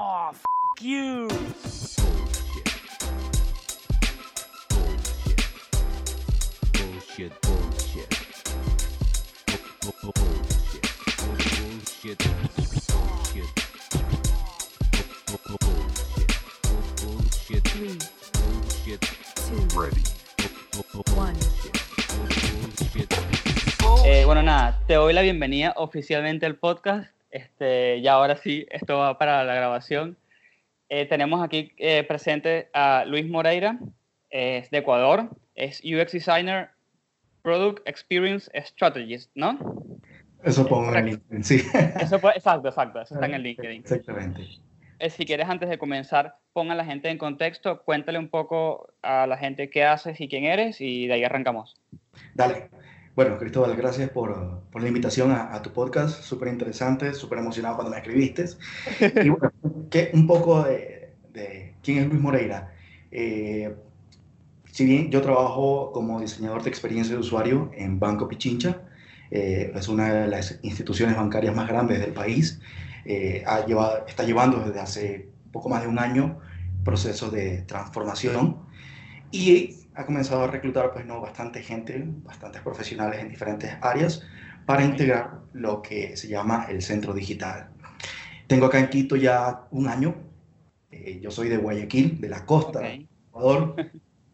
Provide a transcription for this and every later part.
Oh, f you. Bullshit, bullshit. Bu- bu- Bullshit. Bullshit. Bullshit. Bu- bu- Bullshit. Bu- Bullshit. Three, Bullshit. two, Ready. Bu- bu- bu- one. Bullshit. Eh, bueno, nada, te doy la bienvenida oficialmente al podcast. Este, ya ahora sí, esto va para la grabación. Eh, tenemos aquí eh, presente a Luis Moreira, es de Ecuador, es UX Designer, Product Experience Strategist, ¿no? Eso pongo en LinkedIn, sí. Eso exacto, exacto, eso está en el LinkedIn. Exactamente. Eh, si quieres, antes de comenzar, pon a la gente en contexto, cuéntale un poco a la gente qué haces y quién eres, y de ahí arrancamos. Dale. Bueno, Cristóbal, gracias por, por la invitación a, a tu podcast. Súper interesante, súper emocionado cuando me escribiste. Y bueno, que un poco de, de quién es Luis Moreira. Eh, si bien yo trabajo como diseñador de experiencia de usuario en Banco Pichincha, eh, es una de las instituciones bancarias más grandes del país, eh, ha llevado, está llevando desde hace poco más de un año procesos de transformación y ha comenzado a reclutar pues, ¿no? bastante gente, bastantes profesionales en diferentes áreas para integrar lo que se llama el centro digital. Tengo acá en Quito ya un año, eh, yo soy de Guayaquil, de la costa Ok. de Ecuador,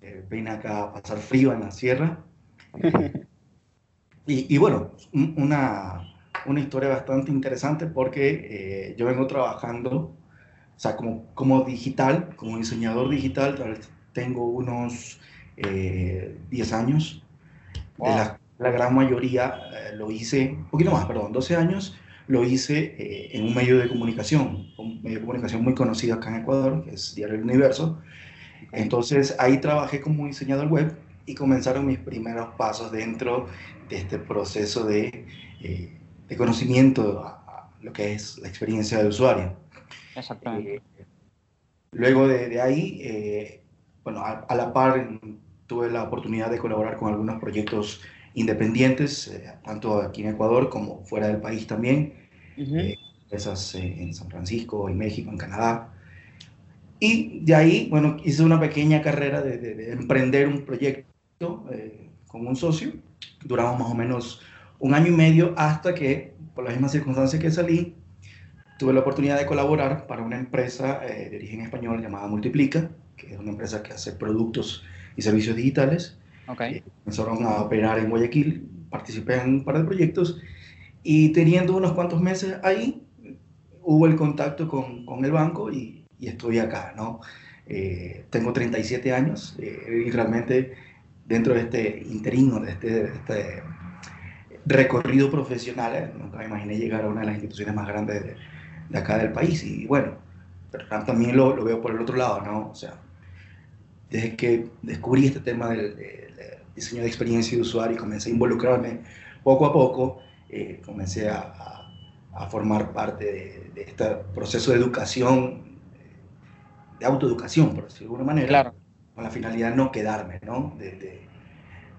eh, vine acá a pasar frío en la sierra. Y, y bueno, un- una, una historia bastante interesante porque eh, yo vengo trabajando, o sea, como, como digital, como diseñador digital, tengo unos eh, 10 años. Wow. De la, la gran mayoría eh, lo hice, un poquito más, perdón, 12 años lo hice eh, en un medio de comunicación, un medio de comunicación muy conocido acá en Ecuador, que es Diario El Universo. Entonces ahí trabajé como diseñador web y comenzaron mis primeros pasos dentro de este proceso de, eh, de conocimiento a, a lo que es la experiencia de usuario. Exactamente. Eh, luego de, de ahí, eh, bueno, a, a la par en- tuve la oportunidad de colaborar con algunos proyectos independientes, eh, tanto aquí en Ecuador como fuera del país también, Ujú. eh, empresas eh, en San Francisco, en México, en Canadá. Y de ahí, bueno, hice una pequeña carrera de, de- de emprender un proyecto eh, con un socio. Duramos más o menos un año y medio hasta que, por las mismas circunstancias que salí, tuve la oportunidad de colaborar para una empresa eh, de origen español llamada Multiplica, que es una empresa que hace productos y servicios digitales. Ok. Eh, comenzaron a operar en Guayaquil, participé en un par de proyectos y teniendo unos cuantos meses ahí, hubo el contacto con, con el banco y, y estoy acá, ¿no? Eh, tengo 37 años eh, y realmente dentro de este interino, de este, de este recorrido profesional, eh, nunca me imaginé llegar a una de las instituciones más grandes de, de acá del país y bueno, pero también lo, lo veo por el otro lado, ¿no? O sea, desde que descubrí este tema del, diseño de experiencia de usuario y comencé a involucrarme poco a poco, eh, comencé a, a- a formar parte de, de este proceso de educación, de autoeducación, por decirlo de alguna manera, Claro. con la finalidad de no quedarme, ¿no? De, de-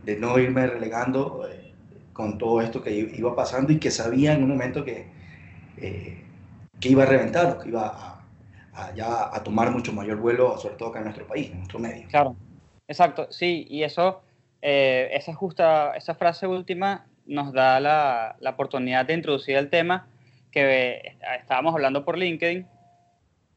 de no irme relegando eh, con todo esto que iba pasando y que sabía en un momento que, eh, que iba a reventar, que iba a, a ya a tomar mucho mayor vuelo, sobre todo acá en nuestro país, en nuestro medio. Claro, exacto, sí, y eso, eh, esa justa, esa frase última nos da la, la oportunidad de introducir el tema que eh, estábamos hablando por LinkedIn.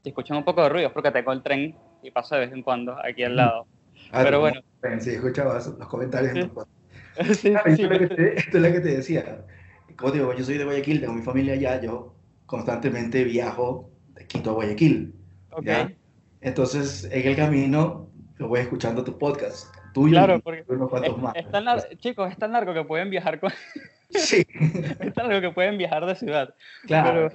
Si escuchan un poco de ruido porque tengo el tren y pasa de vez en cuando aquí al lado. Ah, Pero tú- bueno. Sí, escuchaba los comentarios en Sí. Sí, Ah, sí, esto, es lo que te, esto es lo que te decía. Como te digo, yo soy de Guayaquil, tengo mi familia allá, yo constantemente viajo de Quito a Guayaquil. ok. ¿ya? Entonces, en el camino, lo voy escuchando tu podcast, tuyo Claro, y porque unos Es, cuantos más. es tan chicos, es tan largo que pueden viajar con, Sí, es tan largo que pueden viajar de ciudad. claro.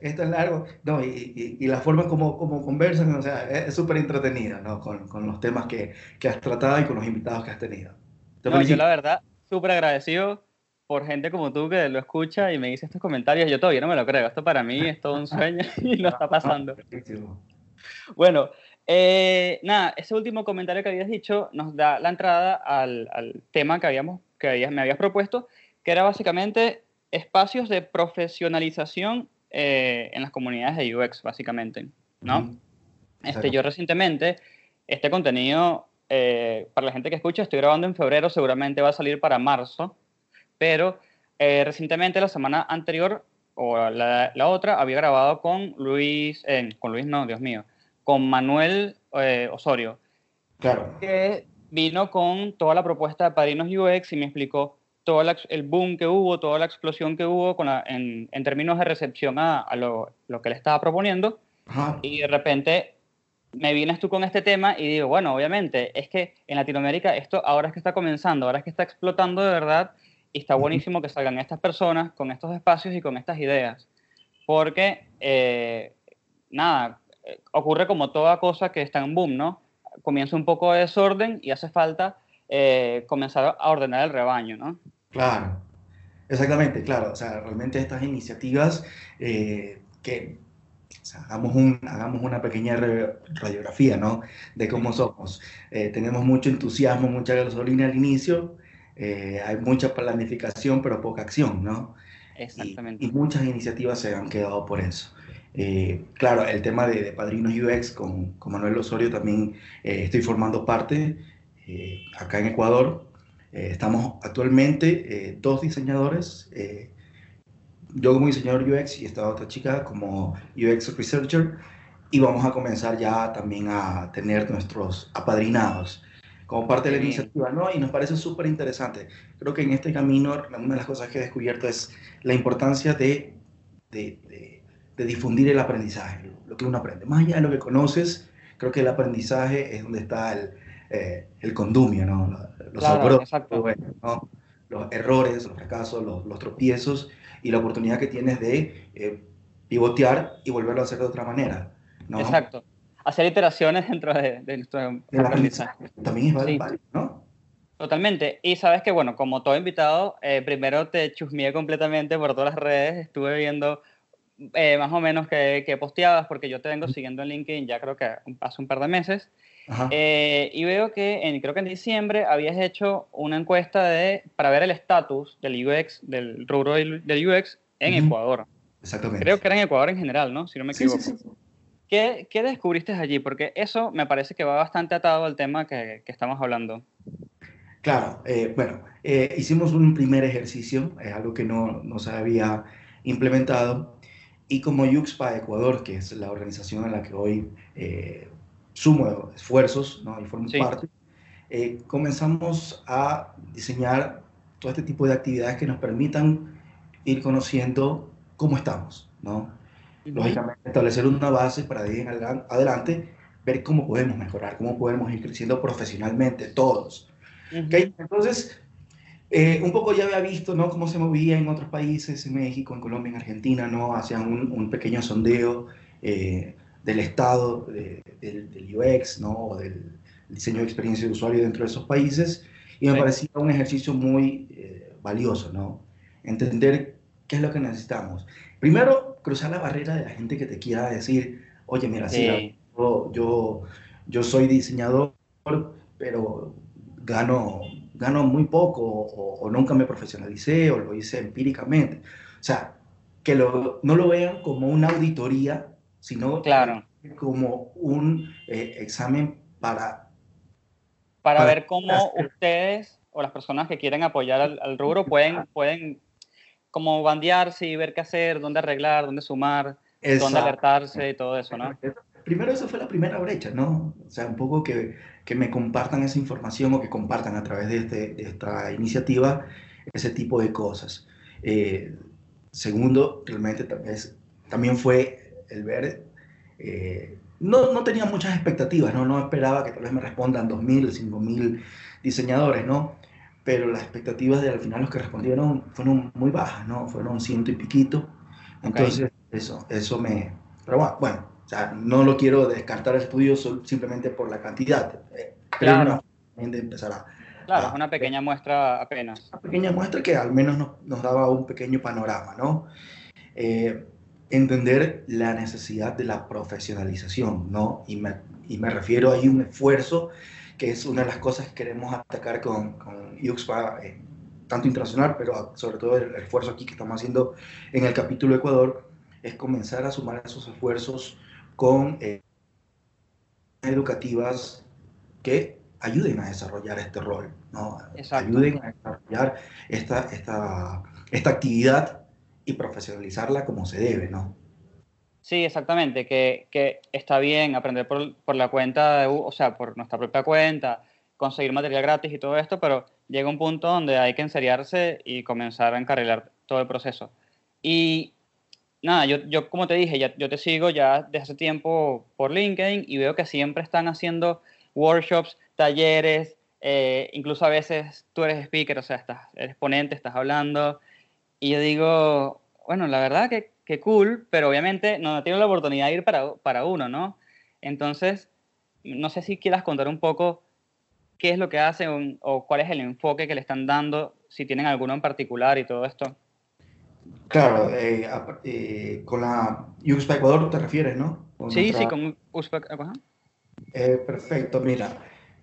Esto es largo. No, y, y- y la forma como, como conversan, o sea, es es súper entretenida, ¿no? Con, con los temas que, que has tratado y con los invitados que has tenido. Te No, yo la verdad, súper agradecido por gente como tú que lo escucha y me dice estos comentarios. Yo todavía no me lo creo. Esto para mí es todo un sueño y no está pasando. Buenísimo. Bueno, eh, nada, ese último comentario que habías dicho nos da la entrada al, al tema que, habíamos, que habías- me habías propuesto, que era básicamente espacios de profesionalización eh, en las comunidades de UX, básicamente. ¿no? Ujú. Este, yo recientemente, este contenido, eh, para la gente que escucha, estoy grabando en febrero, seguramente va a salir para marzo, pero eh, recientemente, la semana anterior, o la, la otra, había grabado con Luis, eh, con Luis no, Dios mío, con Manuel eh, Osorio, Claro, que vino con toda la propuesta de Padrinos UX y me explicó todo la el boom que hubo, toda la explosión que hubo con la- en, en términos de recepción a, a lo, lo que le estaba proponiendo. Ajá. Y de repente me vienes tú con este tema y digo, bueno, obviamente, es que en Latinoamérica esto ahora es que está comenzando, ahora es que está explotando de verdad y está buenísimo que salgan estas personas con estos espacios y con estas ideas. Porque, eh, nada, eh, ocurre como toda cosa que está en boom, ¿no? Comienza un poco de desorden y hace falta eh, comenzar a ordenar el rebaño, ¿no? Claro, exactamente, claro. O sea, realmente estas iniciativas eh, que o sea, hagamos, un, hagamos una pequeña radiografía, ¿no? De cómo somos. Eh, tenemos mucho entusiasmo, mucha gasolina al inicio, eh, hay mucha planificación, pero poca acción, ¿no? Y, Exactamente. y muchas iniciativas se han quedado por eso. Eh, claro, el tema de, de Padrinos UX con, con Manuel Osorio también eh, estoy formando parte eh, acá en Ecuador. Eh, estamos actualmente eh, dos diseñadores, yo como diseñador UX y esta otra chica como UX Researcher, y vamos a comenzar ya también a tener nuestros apadrinados como parte de la iniciativa, ¿no? Y nos parece súper interesante. Creo que en este camino una de las cosas que he descubierto es la importancia de, de, de- de difundir el aprendizaje, lo que uno aprende. Más allá de lo que conoces, creo que el aprendizaje es donde está el, eh, el condumio, ¿no? Los Claro, bueno, ¿no? Los errores, los fracasos, los, los tropiezos y la oportunidad que tienes de eh, pivotear y volverlo a hacer de otra manera, ¿no? Exacto. Hacer iteraciones dentro de, de nuestro El aprendizaje. también es Sí. válido, ¿no? Totalmente. Y sabes que, bueno, como todo invitado, eh, primero te chusmeé completamente por todas las redes. Estuve viendo eh, más o menos que, que posteabas, porque yo te vengo siguiendo en LinkedIn ya creo que hace un par de meses. Eh, y veo que en, creo que en diciembre habías hecho una encuesta de, para ver el estatus del UX, del rubro del, UX en Ujú. Ecuador. Exactamente. Creo que era en Ecuador en general, ¿no? Si no me Sí, equivoco. sí, sí. ¿Qué, qué descubriste allí? Porque eso me parece que va bastante atado al tema que, que estamos hablando. Claro, eh, bueno, eh, hicimos un primer ejercicio, es algo que no, no se había implementado, y como Yuxpa Ecuador, que es la organización en la que hoy eh, sumo esfuerzos ¿no? y formo Sí. parte, eh, comenzamos a diseñar todo este tipo de actividades que nos permitan ir conociendo cómo estamos, ¿no? Lógicamente establecer una base para adelan- adelante ver cómo podemos mejorar, cómo podemos ir creciendo profesionalmente todos. Ujú. ¿ok? Entonces, eh, un poco ya había visto ¿no? cómo se movía en otros países, en México, en Colombia, en Argentina, ¿no? hacían un, un pequeño sondeo eh, del estado de- del, del UX ¿no? o del diseño de experiencia de usuario dentro de esos países y me Sí. parecía un ejercicio muy eh, valioso, ¿no? entender qué es lo que necesitamos. Primero, cruzar la barrera de la gente que te quiera decir, oye, mira, sí, Sí. yo, yo, yo soy diseñador, pero gano, gano muy poco o, o nunca me profesionalicé o lo hice empíricamente. O sea, que lo- no lo vean como una auditoría, sino Claro. como un eh, examen para... Para Para ver cómo hacer- ustedes o las personas que quieren apoyar al, al rubro pueden, pueden como bandearse y ver qué hacer, dónde arreglar, dónde sumar, dónde Exacto. alertarse y todo eso, ¿no? Primero esa fue la primera brecha, ¿no? O sea, un poco que, que me compartan esa información o que compartan a través de, este- de esta iniciativa ese tipo de cosas. Eh, segundo, realmente vez también fue el ver, eh, no, no tenía muchas expectativas, ¿no? No esperaba que tal vez me respondan 2.000, 5.000 diseñadores, ¿no? Pero las expectativas de al final los que respondieron fueron muy bajas, ¿no? Fueron ciento y piquito. Entonces, eso, eso me... Pero bueno, bueno, o sea, no lo quiero descartar el estudio simplemente por la cantidad. Eh, Creo Claro. una forma de empezar a, Claro, es una pequeña muestra apenas. una pequeña muestra que al menos nos, nos daba un pequeño panorama, ¿no? Eh, entender la necesidad de la profesionalización, ¿no? Y me, y me refiero a un esfuerzo que es una de las cosas que queremos atacar con, con UXPA, eh, tanto internacional, pero sobre todo el esfuerzo aquí que estamos haciendo en el capítulo Ecuador, es comenzar a sumar esos esfuerzos con eh, educativas que ayuden a desarrollar este rol, ¿no? Exacto. ayuden a desarrollar esta, esta, esta actividad y profesionalizarla como se debe, ¿no? Sí, exactamente, que, que está bien aprender por, por la cuenta, de, o sea, por nuestra propia cuenta, conseguir material gratis y todo esto, pero llega un punto donde hay que enseriarse y comenzar a encarrilar todo el proceso. Y nada, yo, yo como te dije, ya, yo te sigo ya desde hace tiempo por LinkedIn y veo que siempre están haciendo workshops, talleres, eh, incluso a veces tú eres speaker, o sea, estás, eres ponente, estás hablando, y yo digo, bueno, la verdad que, que cool, pero obviamente no tiene la oportunidad de ir para, para uno, ¿no? Entonces, no sé si quieras contar un poco qué es lo que hacen o, cuál es el enfoque que le están dando, si tienen alguno en particular y todo esto. Claro, eh, eh, con la UXPA Ecuador te refieres, ¿no? Con Sí, nuestra- sí, con Uzbek, ajá. Eh, perfecto, mira.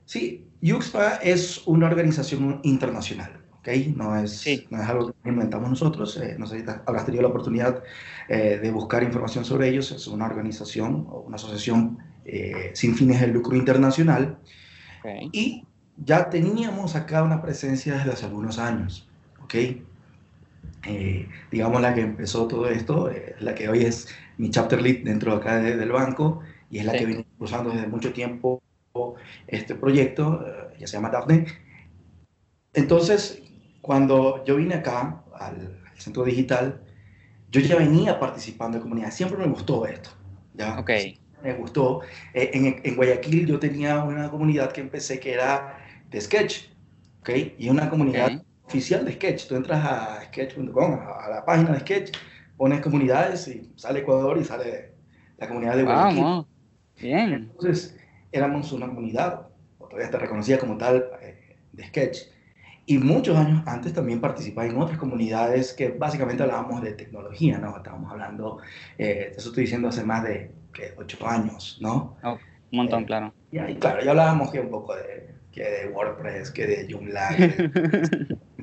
Sí, UXPA es una organización internacional, ¿ok? No es, Sí. no es algo que inventamos nosotros. eh, no sé si habrás tenido la oportunidad eh, de buscar información sobre ellos. Es una organización o una asociación eh, sin fines de lucro internacional. Ok. Y ya teníamos acá una presencia desde hace algunos años, ¿ok? Eh, digamos la que empezó todo esto, eh, la que hoy es mi chapter lead dentro de acá de- del banco y es la Sí. que viene impulsando desde mucho tiempo este proyecto, eh, ya se llama Daphne. Entonces, cuando yo vine acá al, al centro digital, yo ya venía participando en comunidad, siempre me gustó esto, ¿ya? Ok, me gustó. Eh, en, en Guayaquil yo tenía una comunidad que empecé que era de Sketch, ¿ok? Y una comunidad ok. oficial de Sketch. Tú entras a sketch.com, a, la página de Sketch, pones comunidades y sale Ecuador y sale la comunidad de Guayaquil. Vamos, bien. Entonces, éramos una comunidad, o todavía te reconocía como tal, eh, de Sketch. Y muchos años antes también participaba en otras comunidades que básicamente hablábamos de tecnología, ¿no? Estábamos hablando, eh, eso estoy diciendo hace más de ocho años, ¿no? Un montón, Eh, claro. Y claro, ya hablábamos que un poco de, que de WordPress, que de Joomla, que de-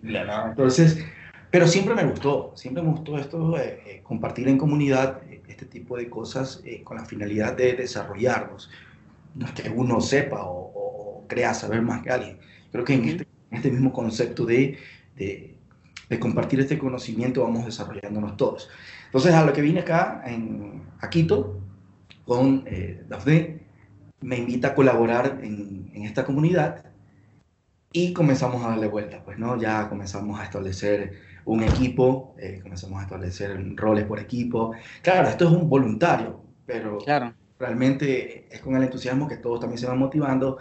¿no? Entonces, pero siempre me gustó, siempre me gustó esto, eh, compartir en comunidad eh, este tipo de cosas eh, con la finalidad de desarrollarnos. No es que uno sepa o, o crea saber más que alguien. Creo que en este, este mismo concepto de, de, de compartir este conocimiento vamos desarrollándonos todos. Entonces, a lo que vine acá, en, a Quito, con eh, Dafne, me invita a colaborar en, en esta comunidad y comenzamos a darle vuelta, pues, ¿no? Ya comenzamos a establecer un equipo, eh, comenzamos a establecer roles por equipo. Claro, esto es un voluntario, pero Claro, realmente es con el entusiasmo que todos también se van motivando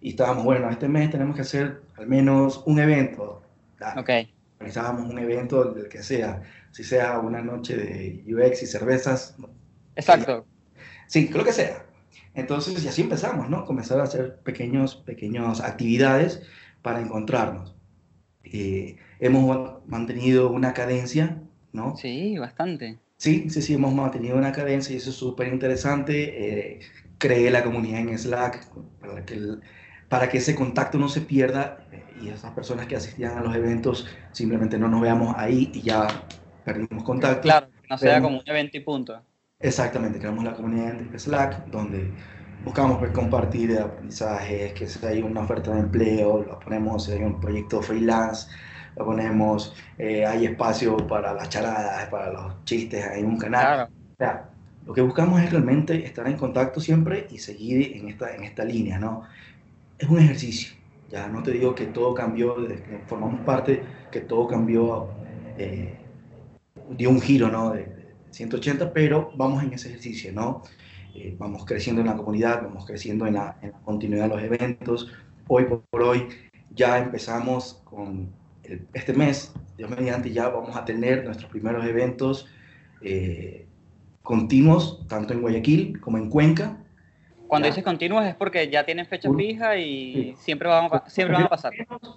y estábamos, bueno, este mes tenemos que hacer al menos un evento. Dale, ok. Organizábamos un evento del que sea, si sea una noche de UX y cervezas, Exacto. Sí, creo que sea. Entonces, y así empezamos, ¿no? Comenzar a hacer pequeños, pequeñas actividades para encontrarnos. Eh, hemos mantenido una cadencia, ¿no? Sí, bastante. Sí, sí, sí, hemos mantenido una cadencia y eso es súper interesante. Eh, creé la comunidad en Slack para que, el- para que ese contacto no se pierda eh, y esas personas que asistían a los eventos simplemente no nos veamos ahí y ya perdimos contacto. Claro, no sea como un evento y punto. Exactamente, creamos la comunidad en Slack donde buscamos pues, compartir aprendizajes, que si hay una oferta de empleo, lo ponemos, si hay un proyecto freelance, lo ponemos, eh, hay espacio para las charadas, para los chistes, hay un canal. Claro, O sea, lo que buscamos es realmente estar en contacto siempre y seguir en esta, en esta línea, ¿no? Es un ejercicio, ya no te digo que todo cambió desde que formamos parte, que todo cambió, eh, dio un giro, ¿no? De, de 180, pero vamos en ese ejercicio, ¿no? Eh, vamos creciendo en la comunidad, vamos creciendo en la, en la continuidad de los eventos. Hoy por, por hoy ya empezamos con el- este mes, Dios mediante, ya vamos a tener nuestros primeros eventos eh, continuos, tanto en Guayaquil como en Cuenca. Cuando Ya. dices continuos es porque ya tienen fecha Un- fija y Sí. siempre van, a, siempre van a pasar.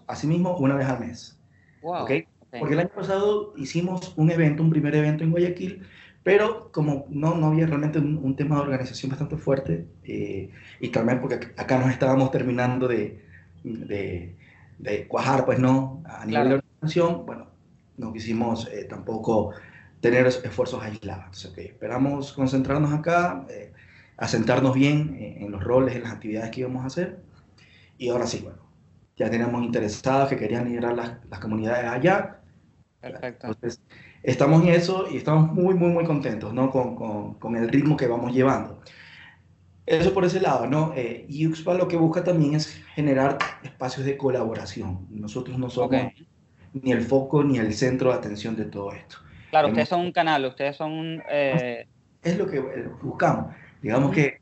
Asimismo, una vez al mes. Wow. ¿ok? ok. Porque el año pasado hicimos un evento, un primer evento en Guayaquil, pero como no, no había realmente un, un tema de organización bastante fuerte, eh, y también porque ac- acá nos estábamos terminando de, de, de cuajar, pues no, a nivel Claro. de organización, bueno, no quisimos eh, tampoco tener es- esfuerzos aislados. Entonces, ok, esperamos concentrarnos acá, eh, asentarnos bien en, en los roles, en las actividades que íbamos a hacer. Y ahora sí, bueno, ya teníamos interesados que querían liderar las, las comunidades allá. Perfecto. Entonces, estamos en eso y estamos muy, muy, muy contentos, ¿no? Con, con, con el ritmo que vamos llevando. Eso por ese lado, ¿no? Eh, UXPA lo que busca también es generar espacios de colaboración. Nosotros no somos Ok. ni el foco ni el centro de atención de todo esto. Claro, Hemos- ustedes son un canal, ustedes son un... eh, Es lo que eh, buscamos. Digamos que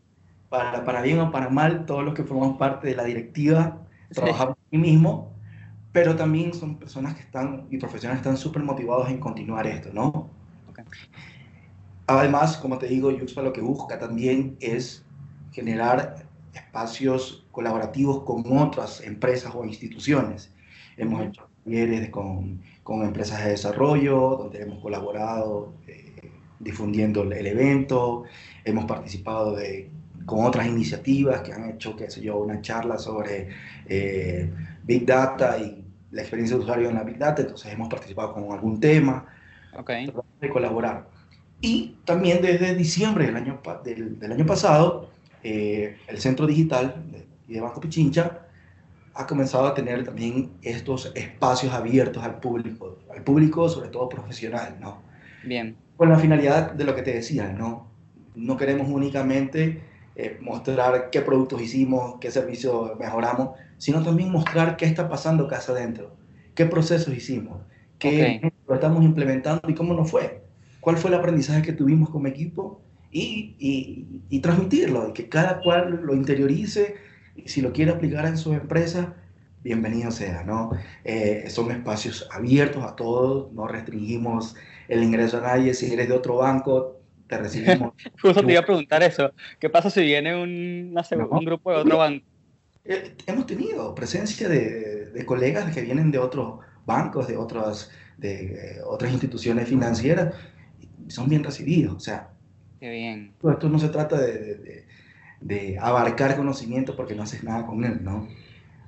para, para bien o para mal, todos los que formamos parte de la directiva Sí. trabajamos aquí mismo, pero también son personas que están y profesionales que están súper motivados en continuar esto, ¿no? Ok. Además, como te digo, Yuxpa lo que busca también es generar espacios colaborativos con otras empresas o instituciones. Hemos hecho talleres con, con empresas de desarrollo, donde hemos colaborado eh, difundiendo el, evento, hemos participado de, con otras iniciativas que han hecho, qué sé yo, una charla sobre eh, Big Data y la experiencia de usuario en la Big Data, entonces hemos participado con algún tema ok, tratamos de colaborar. Y también desde diciembre del año, del, del año pasado, eh, el Centro Digital de, de Banco Pichincha ha comenzado a tener también estos espacios abiertos al público, al público sobre todo profesional, ¿no? bien. Con la finalidad de lo que te decía, ¿no? No queremos únicamente eh, mostrar qué productos hicimos, qué servicios mejoramos, sino también mostrar qué está pasando casa adentro, qué procesos hicimos, qué lo estamos implementando y cómo nos fue, cuál fue el aprendizaje que tuvimos como equipo y, y, y transmitirlo, y que cada cual lo interiorice y si lo quiere aplicar en su empresa, bienvenido sea, ¿no? Eh, son espacios abiertos a todos, no restringimos el ingreso a nadie, si eres de otro banco, te recibimos. Justo te iba a preguntar eso. ¿Qué pasa si viene un, No. grupo de otro banco? Eh, hemos tenido presencia de, de colegas que vienen de otros bancos, de otras, de, eh, otras instituciones financieras, y son bien recibidos. O sea, Qué bien. esto no se trata de, de- de- de abarcar conocimiento porque no haces nada con él, ¿no?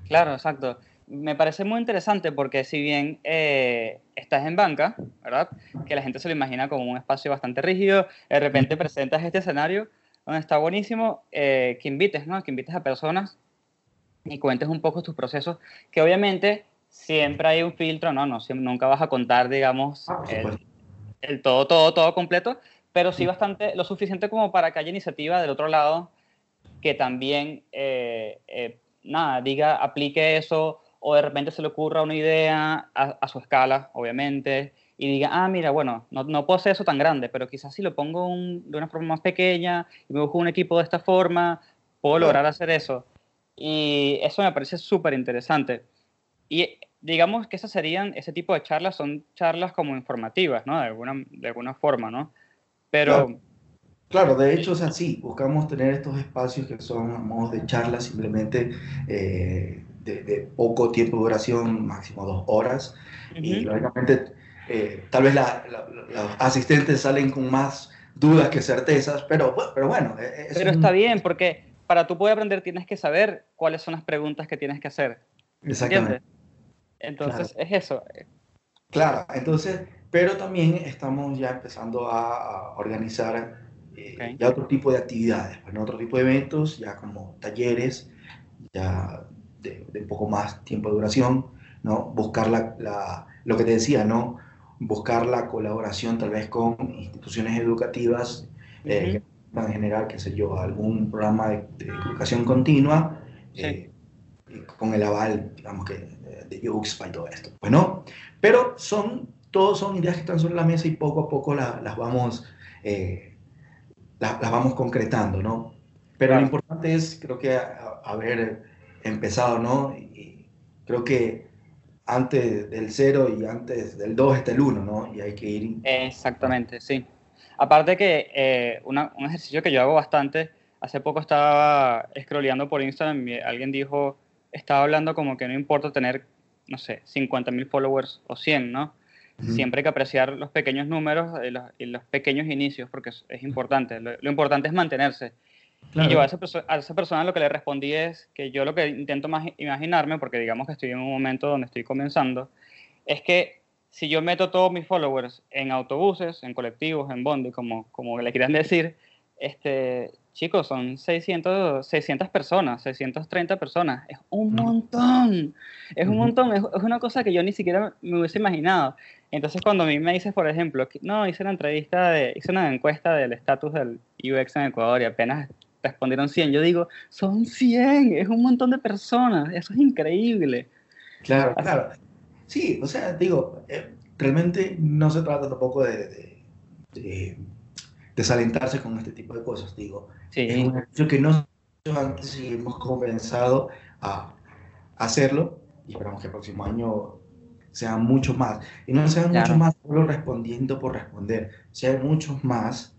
Claro, exacto. Me parece muy interesante porque si bien eh, estás en banca, ¿verdad? Que la gente se lo imagina como un espacio bastante rígido, de repente presentas este escenario donde está buenísimo eh, que invites, ¿no? Que invites a personas y cuentes un poco tus procesos, que obviamente siempre hay un filtro, ¿no? no siem- nunca vas a contar, digamos, Ah, el, el todo, todo, todo completo, pero sí bastante, lo suficiente como para que haya iniciativa del otro lado que también, eh, eh, nada, diga, aplique eso, o de repente se le ocurra una idea a, a su escala, obviamente, y diga, ah, mira, bueno, no, no puedo hacer eso tan grande, pero quizás si lo pongo un- de una forma más pequeña y me busco un equipo de esta forma, puedo lograr hacer eso. Y eso me parece súper interesante. Y digamos que esas serían, ese tipo de charlas son charlas como informativas, ¿no? De alguna, de alguna forma, ¿no? Pero, Claro. Claro, de hecho, o sea, sí, buscamos tener estos espacios que son a modo de charla, simplemente eh, de, de poco tiempo de duración, máximo dos horas, y ujú, lógicamente eh, tal vez la- la- los asistentes salen con más dudas que certezas, pero, pero bueno, eh, es pero un- está bien, porque para tú poder aprender tienes que saber cuáles son las preguntas que tienes que hacer, Exactamente. ¿entiendes? Entonces, es eso. Claro, entonces, pero también estamos ya empezando a, a organizar eh, Ok. ya otro tipo de actividades, pues, ¿no? otro tipo de eventos, ya como talleres, ya de, de un poco más tiempo de duración, ¿no? Buscar la, la- lo que te decía, ¿no? Buscar la colaboración tal vez con instituciones educativas, eh, en general, qué sé yo, algún programa de, de educación continua, Sí. eh, con el aval, digamos que, de, UXPA y todo esto. Bueno, pero son, todos son ideas que están sobre la mesa y poco a poco la- las vamos, eh, la- las vamos concretando, ¿no? Pero lo importante es, creo que, haber empezado, ¿no? Y, creo que antes del cero y antes del 2 está el 1, ¿no? Y hay que ir... Exactamente, sí. Aparte que eh, una- un ejercicio que yo hago bastante, hace poco estaba scrolleando por Instagram y alguien dijo, estaba hablando como que no importa tener, no sé, 50 mil followers o 100, ¿no? Siempre hay que apreciar los pequeños números y los, y los pequeños inicios, porque es, es importante. Lo, lo importante es mantenerse. Claro. Y yo a esa, a esa persona lo que le respondí es que yo lo que intento más imaginarme, porque digamos que estoy en un momento donde estoy comenzando, es que si yo meto todos mis followers en autobuses, en colectivos, en bondi, como, como le quieran decir, este, chicos, son 600, 600 personas, 630 personas. Es un montón. Es un montón. Es, es una cosa que yo ni siquiera me hubiese imaginado. Entonces, cuando a mí me dices, por ejemplo, que- no, hice una entrevista, de, hice una encuesta del estatus del UX en Ecuador y apenas respondieron 100, yo digo, son 100, es un montón de personas. Eso es increíble. Claro, Así- claro. Sí, o sea, digo, eh, realmente no se trata tampoco de, de- de desalentarse con este tipo de cosas, digo. Es Sí, un hecho que nosotros antes hemos comenzado a hacerlo y esperamos que el próximo año sean muchos más. Y no sean Claro. muchos más solo respondiendo por responder, sean muchos más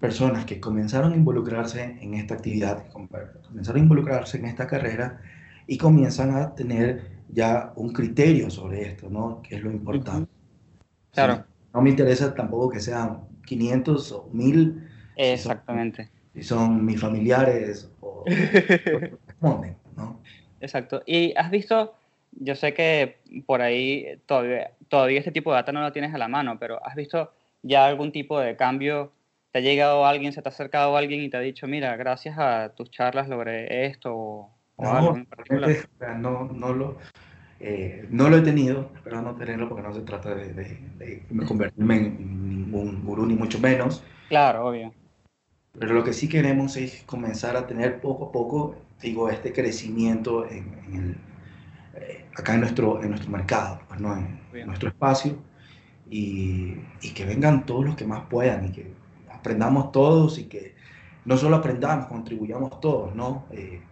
personas que comenzaron a involucrarse en esta actividad, com- comenzaron a involucrarse en esta carrera y comienzan a tener ya un criterio sobre esto, ¿no? Que es lo importante. Claro. No me interesa tampoco que sean 500 o 1000 exactamente. si son mis familiares o ¿no? Exacto. Y has visto, yo sé que por ahí todavía, todavía este tipo de data no lo tienes a la mano, pero has visto ya algún tipo de cambio. ¿Te ha llegado alguien, se te ha acercado alguien y te ha dicho, mira, gracias a tus charlas logré esto o, No, algo en particular? o sea, no, no, lo, eh, no lo he tenido, espero no tenerlo porque no se trata de, de- de convertirme en ningún gurú, ni mucho menos. Claro, obvio. Pero lo que sí queremos es comenzar a tener poco a poco, digo, este crecimiento en, en el, eh, acá en nuestro, en nuestro mercado, pues, ¿no? en, Bien. nuestro espacio, y, y que vengan todos los que más puedan y que aprendamos todos y que no solo aprendamos, contribuyamos todos, ¿no? Eh,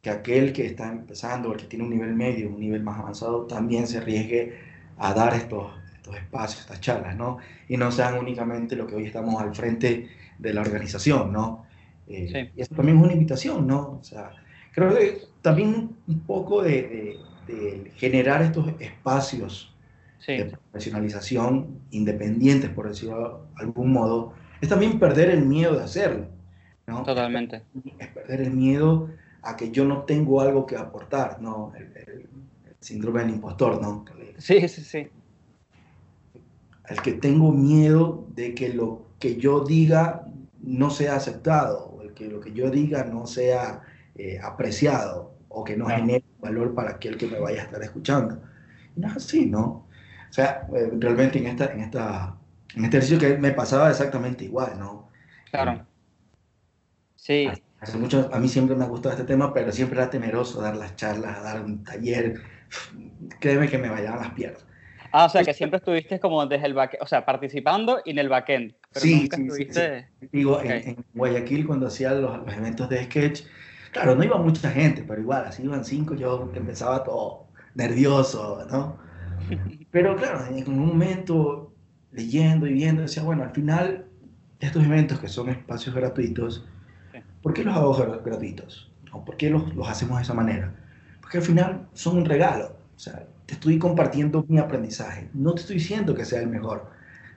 que aquel que está empezando, el que tiene un nivel medio, un nivel más avanzado, también se arriesgue a dar estos, estos espacios, estas charlas, ¿no? Y no sean únicamente lo que hoy estamos al frente de la organización, ¿no? Eh, Sí. Y eso también es una invitación, ¿no? O sea, creo que también un poco de, de- de generar estos espacios Sí, de profesionalización independientes, por decirlo de algún modo, es también perder el miedo de hacerlo, ¿no? totalmente. Es perder el miedo a que yo no tengo algo que aportar, ¿no? El, el- el síndrome del impostor, ¿no? Sí, sí, sí. El que tengo miedo de que lo que yo diga no sea aceptado, o el que lo que yo diga no sea eh, apreciado, o que no Claro. genere valor para aquel que me vaya a estar escuchando. No es así, ¿no? O sea, eh, realmente en, esta, en, esta, en este ejercicio que me pasaba exactamente igual, ¿no? Claro. Sí, Hace mucho, a mí siempre me ha gustado este tema, pero siempre era temeroso dar las charlas, dar un taller. Créeme que me vallaban las piernas. Ah, o sea, que siempre estuviste como desde el backend, o sea, participando y en el backend, pero Sí, nunca sí, sí, estuviste... Digo, en- Ok. en, Guayaquil cuando hacía los, los eventos de sketch, claro, no iba mucha gente, pero igual, así iban cinco, yo empezaba todo nervioso, ¿no? Pero claro, en un momento leyendo y viendo, decía, bueno, al final, estos eventos que son espacios gratuitos. ¿por qué los hago gra- gratuitos? ¿O por qué los, los hacemos de esa manera? Porque al final son un regalo, o sea, te estoy compartiendo mi aprendizaje, no te estoy diciendo que sea el mejor.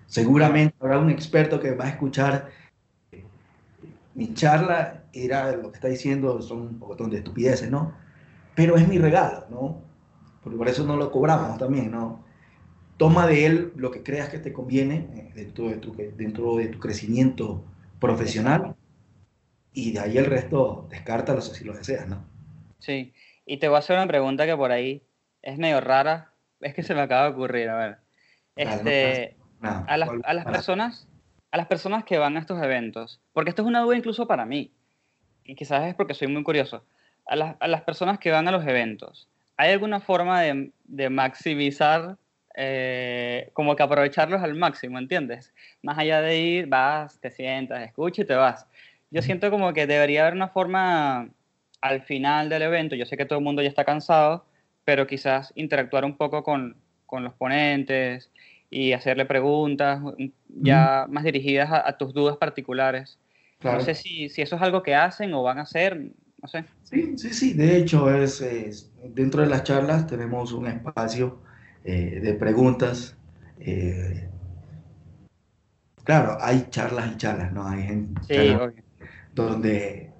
Seguramente habrá un experto que va a escuchar mi charla era lo que está diciendo, son un poco de estupideces, ¿no? Pero es mi regalo, ¿no? Porque por eso no lo cobramos también, ¿no? Toma de él lo que creas que te conviene eh, dentro de tu, dentro de tu crecimiento profesional y de ahí el resto descártalo si lo deseas, ¿no? Sí, y te voy a hacer una pregunta que por ahí es medio rara, es que se me acaba de ocurrir, a ver. No Este, a las, ¿cuál- a las personas, a las personas que van a estos eventos, porque esto es una duda incluso para mí, y quizás es porque soy muy curioso, a las, a las personas que van a los eventos, ¿hay alguna forma de, de maximizar, eh, como que aprovecharlos al máximo, ¿entiendes? Más allá de ir, vas, te sientas, escuchas y te vas. Yo siento como que debería haber una forma al final del evento, yo sé que todo el mundo ya está cansado, pero quizás interactuar un poco con, con los ponentes y hacerle preguntas un- ya más dirigidas a, a tus dudas particulares. Claro. No sé si, si eso es algo que hacen o van a hacer, no sé. Sí, sí, sí. De hecho, es, es- dentro de las charlas tenemos un espacio eh, de preguntas. eh, claro, hay charlas y charlas, ¿no? Hay gente Sí, donde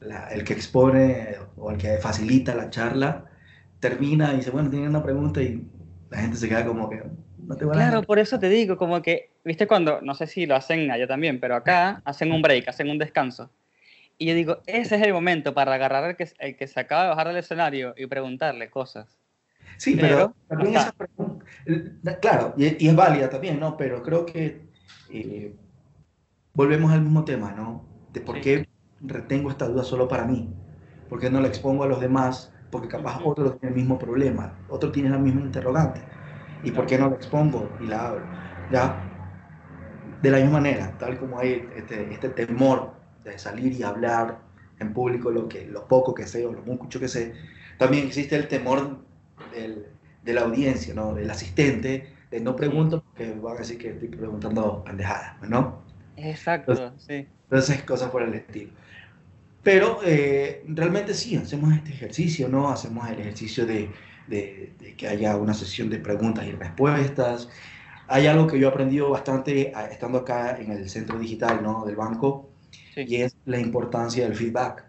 la- el que expone o el que facilita la charla termina y dice, bueno, tiene una pregunta y la gente se queda como que, no te Claro, por eso te digo, como que, viste cuando, no sé si lo hacen allá también, pero acá hacen un break, hacen un descanso. Y yo digo, ese es el momento para agarrar al que, el que se acaba de bajar del escenario y preguntarle cosas. Sí, pero, pero, también esa pregunta, claro, y, y es válida también, ¿no? Pero creo que eh, volvemos al mismo tema, ¿no? De por Sí. qué retengo esta duda solo para mí, por qué no la expongo a los demás, porque capaz otro tiene el mismo problema, otro tiene la misma interrogante, y por qué no la expongo y la hablo, ¿ya? De la misma manera, tal como hay este, este temor de salir y hablar en público lo, que, lo poco que sé o lo mucho que sé, también existe el temor del, de la audiencia, ¿no? Del asistente, de no pregunto porque van a decir que estoy preguntando pendejadas, ¿no? Exacto, sí. Entonces, cosas por el estilo. Pero eh, realmente sí, hacemos este ejercicio, ¿no? Hacemos el ejercicio de, de- de que haya una sesión de preguntas y respuestas. Hay algo que yo he aprendido bastante ah, estando acá en el centro digital, ¿no? Del banco, sí. y es la importancia del feedback,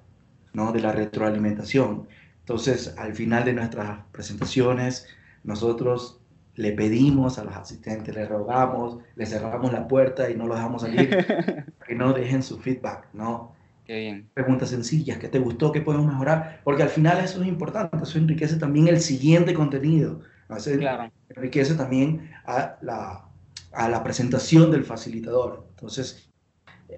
¿no? De la retroalimentación. Entonces, al final de nuestras presentaciones, nosotros le pedimos a los asistentes, le rogamos, le cerramos la puerta y no los dejamos salir, que no dejen su feedback, ¿no? Qué bien. Preguntas sencillas, ¿qué te gustó? ¿Qué podemos mejorar? Porque al final eso es importante, eso enriquece también el siguiente contenido, ¿no? Eso Claro. enriquece también a la, a la presentación del facilitador. Entonces,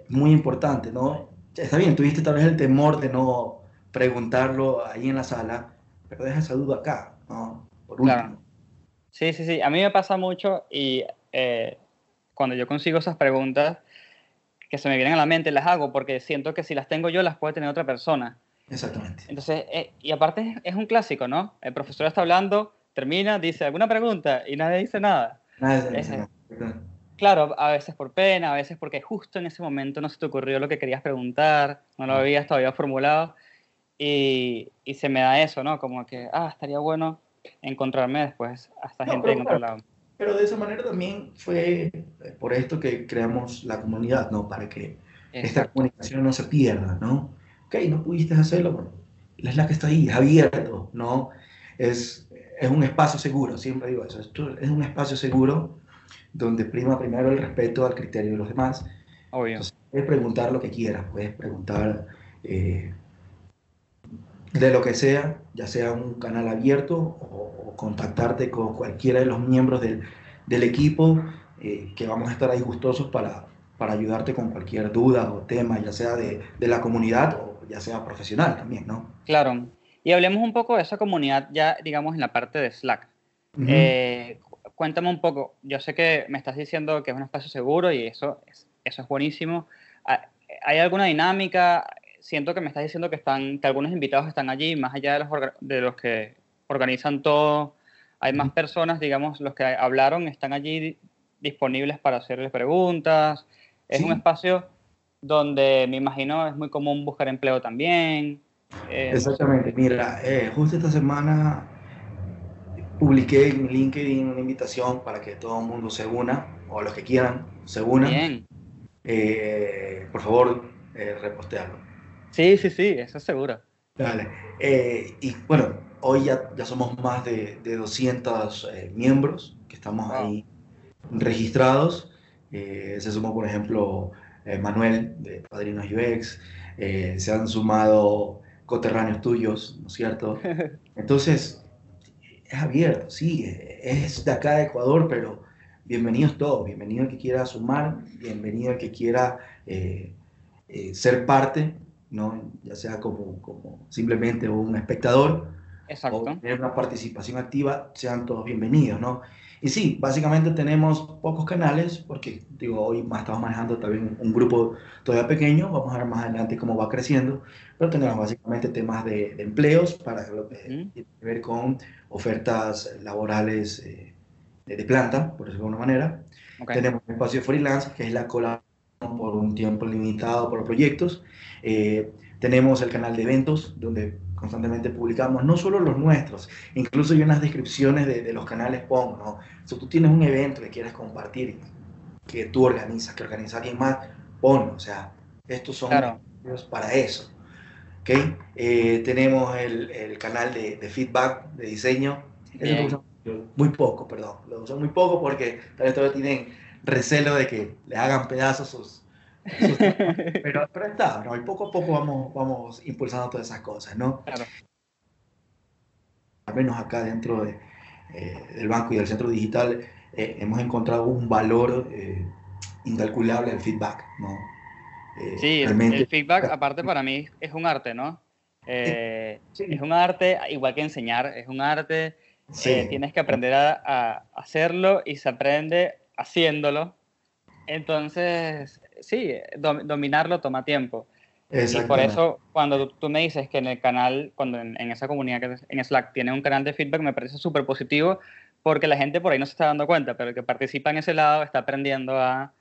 muy importante, ¿no? Está bien, tuviste tal vez el temor de no preguntarlo ahí en la sala, pero deja esa duda acá, ¿no? Por último. Claro. Sí, sí, sí. A mí me pasa mucho y eh, cuando yo consigo esas preguntas que se me vienen a la mente, las hago porque siento que si las tengo yo, las puede tener otra persona. Exactamente. Entonces, eh, y aparte es, es un clásico, ¿no? El profesor está hablando, termina, dice alguna pregunta y nadie dice nada. Nada de- Ese. Claro, a veces por pena, a veces porque justo en ese momento no se te ocurrió lo que querías preguntar, no lo habías todavía formulado y, y se me da eso, ¿no? Como que, ah, estaría bueno encontrarme después a esta No, gente pero en otro lado. Pero de esa manera también fue eh, por esto que creamos la comunidad, ¿no? Para que esta Exacto. comunicación no se pierda, ¿no? Ok, no pudiste hacerlo, bueno, es la que está ahí, es abierto, ¿no? Es, es un espacio seguro, siempre digo eso, esto es un espacio seguro donde prima primero el respeto al criterio de los demás. Obvio. Entonces, puedes preguntar lo que quieras, puedes preguntar eh, de lo que sea, ya sea un canal abierto o, o contactarte con cualquiera de los miembros del, del equipo, eh, que vamos a estar ahí gustosos para, para ayudarte con cualquier duda o tema, ya sea de, de la comunidad o ya sea profesional también, ¿no? Claro. Y hablemos un poco de esa comunidad ya, digamos, en la parte de Slack. Eh, cu- cuéntame un poco. Yo sé que me estás diciendo que es un espacio seguro y eso es, eso es buenísimo. Ah, ¿Hay alguna dinámica? Siento que me estás diciendo que, están, que algunos invitados están allí, más allá de los, de los que organizan todo. Hay más personas, digamos, los que hablaron están allí di- disponibles para hacerles preguntas. Es Sí. un espacio donde me imagino es muy común buscar empleo también. Eh. Exactamente, mira, eh, justo esta semana publiqué en LinkedIn una invitación para que todo el mundo se una, o los que quieran se unan. Bien. Eh, por favor, eh, repostearlo. Sí, sí, sí, eso es seguro. Dale. Eh, y bueno, hoy ya, ya somos más de, de 200 eh, miembros que estamos Wow. ahí registrados. Eh, se sumó, por ejemplo, Manuel de Padrinos UX. se han sumado coterráneos tuyos, ¿no es cierto? Entonces, es abierto, sí, es de acá de Ecuador, pero bienvenidos todos, bienvenido el que quiera sumar, bienvenido el que quiera eh, eh, ser parte, ¿no? ya sea como, como simplemente un espectador o Exacto. tener una participación activa, sean todos bienvenidos, ¿no? Y sí, básicamente tenemos pocos canales, porque digo, hoy más estamos manejando también un grupo todavía pequeño, vamos a ver más adelante cómo va creciendo, pero tenemos básicamente temas de, de empleos para lo que Ujú. tiene que ver con ofertas laborales eh, de, planta, por decirlo de alguna manera. Tenemos un espacio freelance, que es la colaboración por un tiempo limitado por proyectos. Eh, tenemos el canal de eventos, donde constantemente publicamos no solo los nuestros, incluso hay unas descripciones de, de los canales pongo, ¿no? Si tú tienes un evento que quieres compartir, que tú organizas, que organiza alguien más, ponlo, o sea, estos son Claro. para eso. ¿ok? Eh, tenemos el, el canal de, de feedback, de diseño, muy poco, perdón, lo usan muy poco porque tal vez todavía tienen recelo de que le hagan pedazos sus... sus- pero, pero está, ¿no? Y poco a poco vamos, vamos impulsando todas esas cosas, ¿no? Claro. Al menos acá dentro de, eh, del banco y del centro digital eh, hemos encontrado un valor eh, incalculable al feedback, ¿no? Eh, Sí, realmente- el feedback aparte para mí es un arte, ¿no? Eh, Sí. Es un arte, igual que enseñar, es un arte, Sí. eh, tienes que aprender a, a hacerlo y se aprende haciéndolo. Entonces, sí, dom- dominarlo toma tiempo. Y por eso, cuando tú, tú me dices que en el canal, cuando en, en esa comunidad que en Slack tiene un canal de feedback, me parece súper positivo porque la gente por ahí no se está dando cuenta, pero el que participa en ese lado está aprendiendo a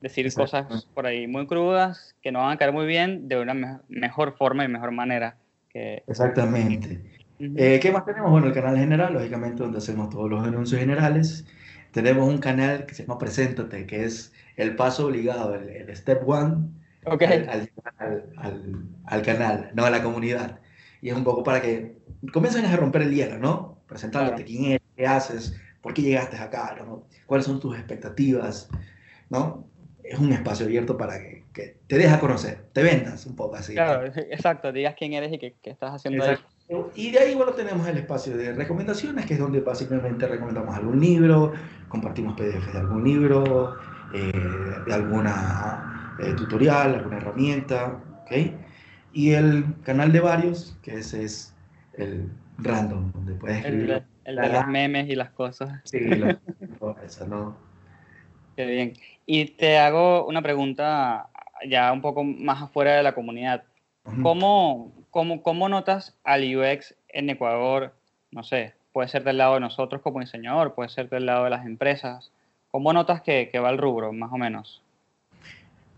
decir cosas por ahí muy crudas que no van a caer muy bien de una me- mejor forma y mejor manera. Que, Exactamente. Ujú. Eh, ¿qué más tenemos? Bueno, el canal general, lógicamente, donde hacemos todos los anuncios generales. Tenemos un canal que se llama Preséntate, que es el paso obligado, el, el step one Ok. al, al- al- al- al canal, no a la comunidad. Y es un poco para que comiencen a romper el hielo, ¿no? Presentándote Claro. quién eres, qué haces, por qué llegaste acá, ¿no? ¿Cuáles son tus expectativas, ¿no? Es un espacio abierto para que, que te dejes conocer, te vendas un poco así. Claro, exacto, digas quién eres y qué, qué estás haciendo ahí. Y de ahí, bueno, tenemos el espacio de recomendaciones, que es donde básicamente recomendamos algún libro, compartimos PDF de algún libro, eh, de alguna eh, tutorial, alguna herramienta, ¿ok? Y el canal de varios, que ese es el random, donde puedes escribir. el de los memes y las cosas. Sí, todo eso, ¿no? Qué bien. Y te hago una pregunta ya un poco más afuera de la comunidad. ¿Cómo, cómo, cómo notas al UX en Ecuador? No sé, puede ser del lado de nosotros como diseñador, puede ser del lado de las empresas. ¿Cómo notas que, que va el rubro, más o menos?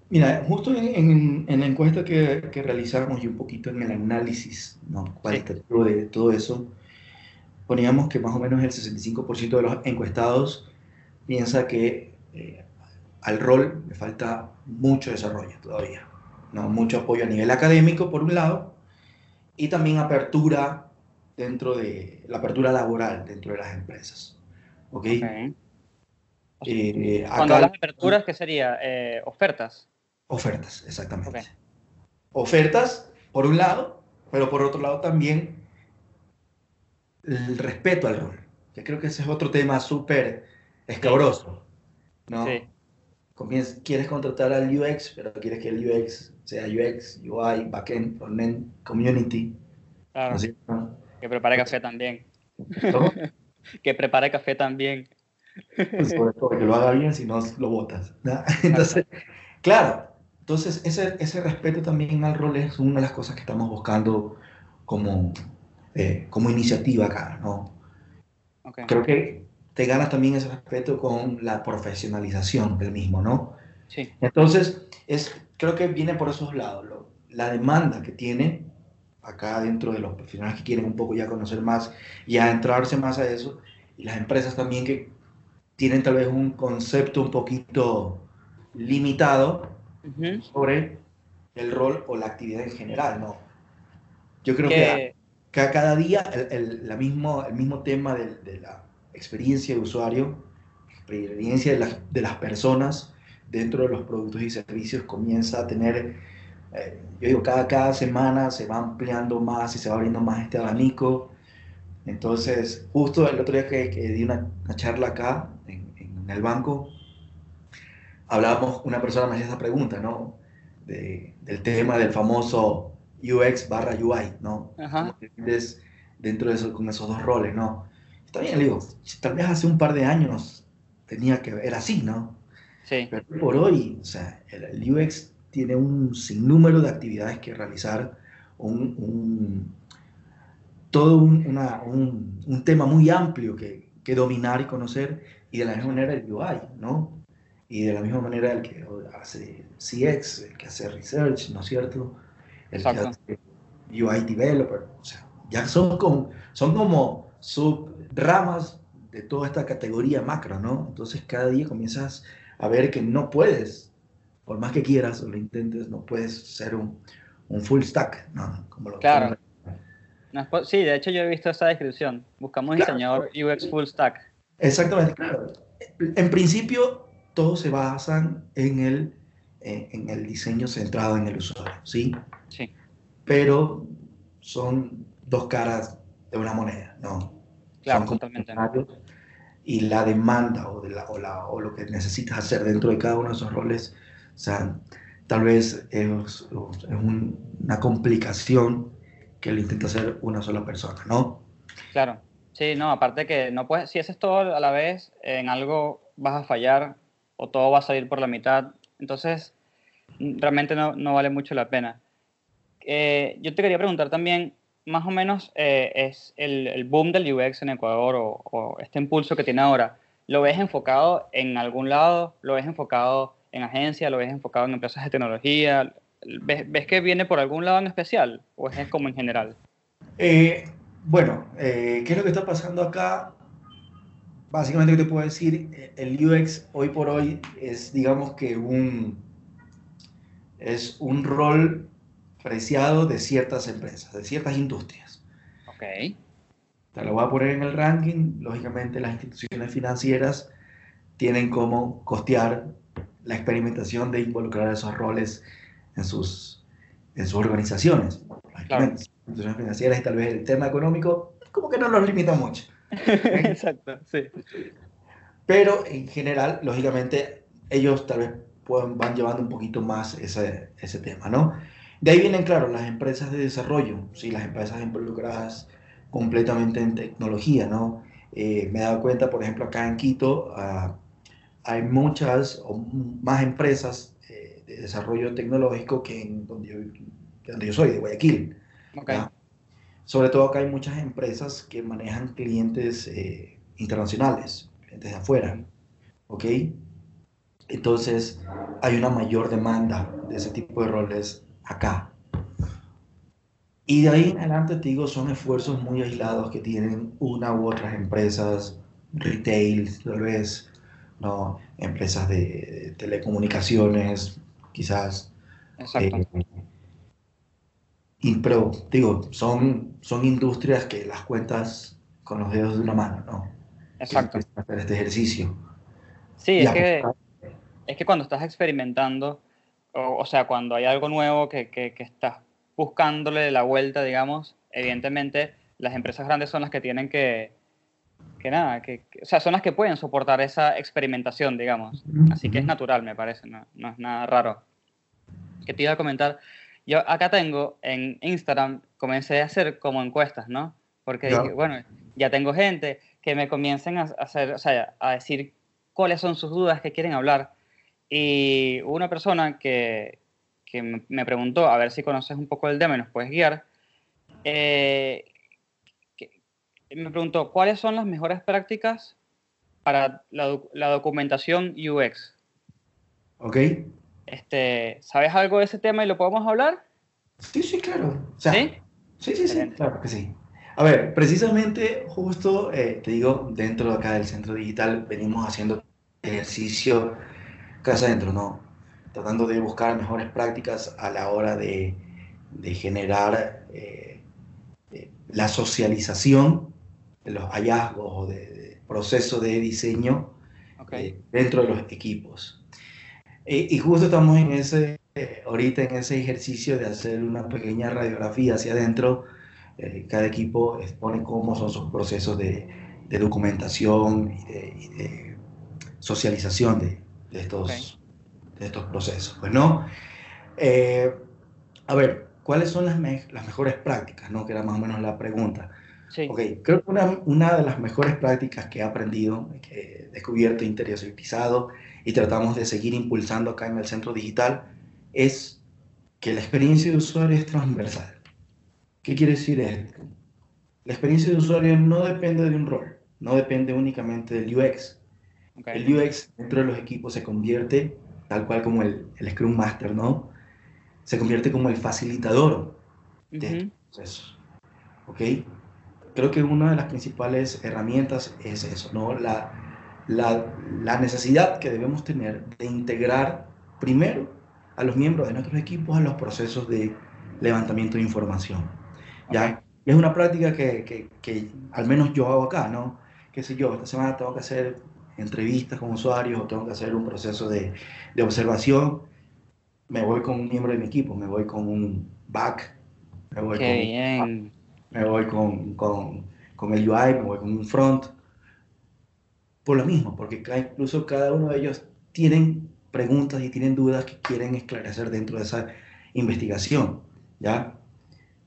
Mira, justo en, en- en la encuesta que, que realizamos y un poquito en el análisis ¿no? cualitativo de todo eso, poníamos que más o menos el 65% de los encuestados piensa que eh, al rol le falta mucho desarrollo todavía, ¿no? mucho apoyo a nivel académico por un lado y también apertura dentro de la apertura laboral dentro de las empresas. ¿ok? Ok. Eh, Cuando acá- hablas de aperturas, ¿qué sería? Eh, ofertas. Ofertas, exactamente. Ofertas, por un lado, pero por otro lado también el respeto al rol, que creo que ese es otro tema súper escabroso, ¿no? Sí. Quieres contratar al UX, pero quieres que el UX sea UX, UI, backend, frontend, community, Claro. ¿no es cierto? Que prepare café también. ¿Cómo? Que prepare café también. Sobre todo que lo haga bien, si no lo botas. ¿no? Entonces, claro, entonces ese, ese respeto también al rol es una de las cosas que estamos buscando como, eh, como iniciativa acá, ¿no? Ok. Creo que te ganas también ese respeto con la profesionalización del mismo, ¿no? Sí. Entonces, es, creo que viene por esos lados. lo- la demanda que tiene acá dentro de los profesionales que quieren un poco ya conocer más y adentrarse más a eso, y las empresas también que tienen tal vez un concepto un poquito limitado Ujú. sobre el rol o la actividad en general, ¿no? Yo creo que Que, ca- cada día el, el- la mismo, el mismo tema de, de la experiencia de usuario, experiencia de las, de las personas dentro de los productos y servicios comienza a tener, eh, yo digo, cada, cada semana se va ampliando más y se va abriendo más este abanico. Entonces, justo el otro día que, que di una, una charla acá en, en el banco, hablábamos, una persona me hacía esa pregunta, ¿no? De- del tema del famoso UX barra UI, ¿no? Ajá. ¿Cómo te entiendes dentro de eso, con esos dos roles, ¿no? Está bien, le digo, tal vez hace un par de años tenía que ver así, ¿no? Sí. Pero por hoy, o sea, el, UX tiene un sinnúmero de actividades que realizar, un, un- todo un, una- un- un tema muy amplio que, que dominar y conocer, y de la misma manera el UI, ¿no? Y de la misma manera el que hace CX, el que hace research, ¿no es cierto? El que Exacto. hace UI developer, o sea, ya son como, son como subramas de toda esta categoría macro, ¿no? Entonces cada día comienzas a ver que no puedes, por más que quieras o lo intentes, no puedes ser un, un full stack, ¿no? Como lo Claro. No es po- sí, de hecho yo he visto esa descripción. Buscamos Claro. diseñador UX full stack. Exactamente, claro. En principio, todos se basan en el, en, en el diseño centrado en el usuario, ¿sí? Sí, Pero son dos caras de una moneda, ¿no? claro, Son totalmente. Y la demanda o, de la, o, la- o lo que necesitas hacer dentro de cada uno de esos roles, o sea, tal vez es, es un- una complicación que lo intenta hacer una sola persona, ¿no? Claro. Sí, no, aparte que no puedes, si haces todo a la vez, en algo vas a fallar o todo va a salir por la mitad. Entonces, mm, realmente no, no vale mucho la pena. Eh, yo te quería preguntar también, más o menos, eh, es el, boom del UX en Ecuador o, este impulso que tiene ahora, ¿lo ves enfocado en algún lado? ¿Lo ves enfocado en agencia? ¿Lo ves enfocado en empresas de tecnología? ¿Ves, que viene por algún lado en especial o es como en general? Eh, bueno, eh, ¿qué es lo que está pasando acá? Básicamente, ¿qué te puedo decir? El UX hoy por hoy es, digamos que un, es un rol preciado de ciertas empresas, de ciertas industrias. Ok, Te lo voy a poner en el ranking. Lógicamente, las instituciones financieras tienen como costear la experimentación de involucrar esos roles en sus, en sus organizaciones. Lógicamente, instituciones financieras y tal vez el tema económico, como que no los limita mucho. exacto, sí. Pero en general, lógicamente, ellos tal vez pueden, van llevando un poquito más ese, ese tema, ¿no? De ahí vienen, claro, las empresas de desarrollo, sí, las empresas involucradas completamente en tecnología, ¿no? Eh, me he dado cuenta, por ejemplo, acá en Quito ah, hay muchas o más empresas eh, de desarrollo tecnológico que en donde yo, que donde yo soy, de Guayaquil. Sobre todo acá hay muchas empresas que manejan clientes eh, internacionales, clientes de afuera, ¿ok? Entonces hay una mayor demanda de ese tipo de roles acá. Y de ahí en adelante, te digo, son esfuerzos muy aislados que tienen una u otras empresas, retail, tal vez, ¿no? Empresas de, telecomunicaciones, quizás, exacto. eh, y, pero digo, son, son industrias que las cuentas con los dedos de una mano, ¿no? Exacto. hacer este ejercicio. Sí, Y es que, es que cuando estás experimentando, o, o sea, cuando hay algo nuevo que, que, que estás buscándole la vuelta, digamos, evidentemente las empresas grandes son las que tienen que, que nada, que, que- o sea, son las que pueden soportar esa experimentación, digamos. Así que es natural, me parece, no, no es nada raro. Que te iba a comentar, yo acá tengo en Instagram, comencé a hacer como encuestas, ¿no? Porque dije, bueno, ya tengo gente que me comiencen a hacer, o sea, a decir cuáles son sus dudas que quieren hablar. Y una persona que, que me- preguntó, a ver si conoces un poco del tema y nos puedes guiar, eh, que- me preguntó, ¿cuáles son las mejores prácticas para la, la documentación UX? ¿Ok? Este, ¿Sabes algo de ese tema y lo podemos hablar? Sí, sí, claro. O sea, ¿Sí? Sí, sí, sí, claro que sí. A ver, precisamente, justo, eh, te digo, dentro de acá del centro digital venimos haciendo ejercicio casa adentro, ¿no? Tratando de buscar mejores prácticas a la hora de, de generar eh, eh, la socialización de los hallazgos o de, de proceso de diseño eh, dentro de los equipos. Y justo estamos en ese, ahorita en ese ejercicio de hacer una pequeña radiografía hacia adentro. Cada equipo expone cómo son sus procesos de, de documentación y de, y de socialización de, de estos, de estos procesos. Pues, ¿no? Eh, a ver, ¿cuáles son las, me- las mejores prácticas? ¿no? Que era más o menos la pregunta. Sí. Ok, creo que una, una de las mejores prácticas que he aprendido, que he descubierto, interiorizado y tratamos de seguir impulsando acá en el centro digital es que la experiencia de usuario es transversal. ¿Qué quiere decir esto? La experiencia de usuario no depende de un rol, no depende únicamente del UX. El UX dentro de los equipos se convierte, tal cual como el, el Scrum Master, ¿no? Se convierte como el facilitador de Ujú. estos procesos. ¿Ok? Creo que una de las principales herramientas es eso, ¿no? La, la, la necesidad que debemos tener de integrar primero a los miembros de nuestros equipos a los procesos de levantamiento de información. ¿Ya? y es una práctica que, que, que al menos yo hago acá, ¿no? Qué sé yo, esta semana tengo que hacer entrevistas con usuarios o tengo que hacer un proceso de, de observación, me voy con un miembro de mi equipo, me voy con un back, me voy, Qué con, bien. me voy con, con, con el UI, me voy con un front, por lo mismo, porque ca- incluso cada uno de ellos tienen preguntas y tienen dudas que quieren esclarecer dentro de esa investigación, ¿ya?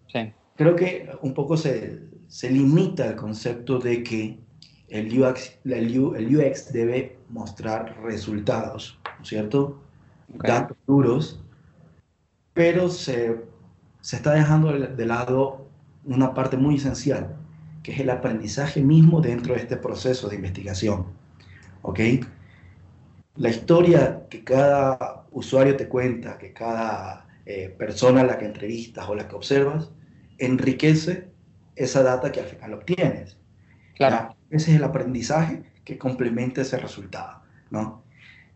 Sí, Creo que un poco se, se limita el concepto de que el UX, el UX debe mostrar resultados, ¿no es cierto? ok. datos duros, pero se, se está dejando de, lado una parte muy esencial, que es el aprendizaje mismo dentro de este proceso de investigación. ¿Ok? La historia que cada usuario te cuenta, que cada eh, persona a la que entrevistas o la que observas, enriquece esa data que al final obtienes. Claro. Ese es el aprendizaje que complementa ese resultado, ¿no?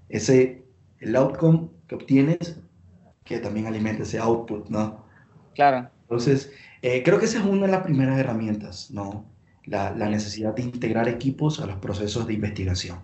Ese, el outcome que obtienes, que también alimenta ese output, ¿no? claro. Entonces, eh, creo que esa es una de las primeras herramientas, ¿no? La, la necesidad de integrar equipos a los procesos de investigación.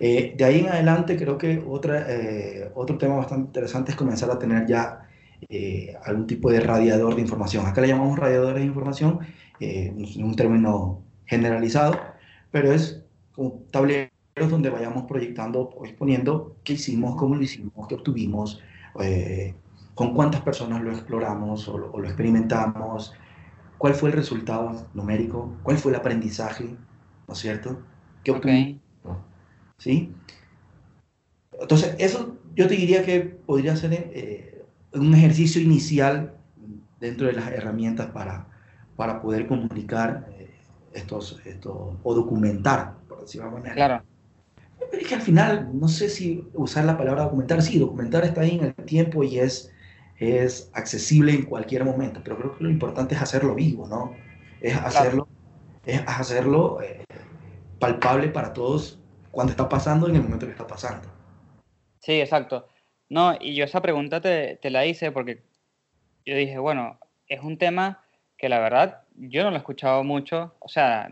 Eh, de ahí en adelante, creo que otra, eh, otro tema bastante interesante es comenzar a tener ya eh, algún tipo de radiador de información. Acá le llamamos radiadores de información, un un término generalizado, pero es como tableros donde vayamos proyectando o exponiendo qué hicimos, cómo lo hicimos, qué obtuvimos, eh, con cuántas personas lo exploramos o lo, o lo experimentamos, cuál fue el resultado numérico, cuál fue el aprendizaje, ¿no es cierto? ¿Qué Ok. obtuvimos? ¿Sí? Entonces, eso yo te diría que podría ser eh, un ejercicio inicial dentro de las herramientas para, para poder comunicar estos, estos, o documentar, por decirlo de alguna manera. Claro, Pero es que al final, no sé si usar la palabra documentar, sí, documentar está ahí en el tiempo y es, es accesible en cualquier momento, pero creo que lo importante es hacerlo vivo, ¿no? Es hacerlo, es hacerlo eh, palpable para todos cuando está pasando en el momento que está pasando. sí, exacto. No, y yo esa pregunta te, te la hice porque yo dije, bueno, es un tema que la verdad yo no lo he escuchado mucho, o sea,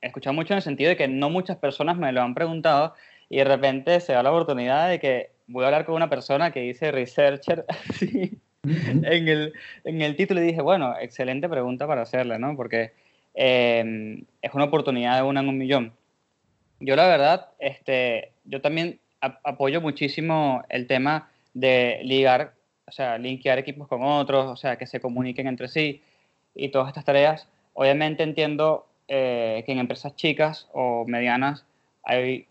he escuchado mucho en el sentido de que no muchas personas me lo han preguntado y de repente se da la oportunidad de que voy a hablar con una persona que dice researcher así en el, en el título y dije, bueno, excelente pregunta para hacerla, ¿no? Porque eh, es una oportunidad de una en un millón. Yo la verdad, este, yo también ap- apoyo muchísimo el tema de ligar, o sea, linkear equipos con otros, o sea, que se comuniquen entre sí y todas estas tareas. Obviamente entiendo eh, que en empresas chicas o medianas hay,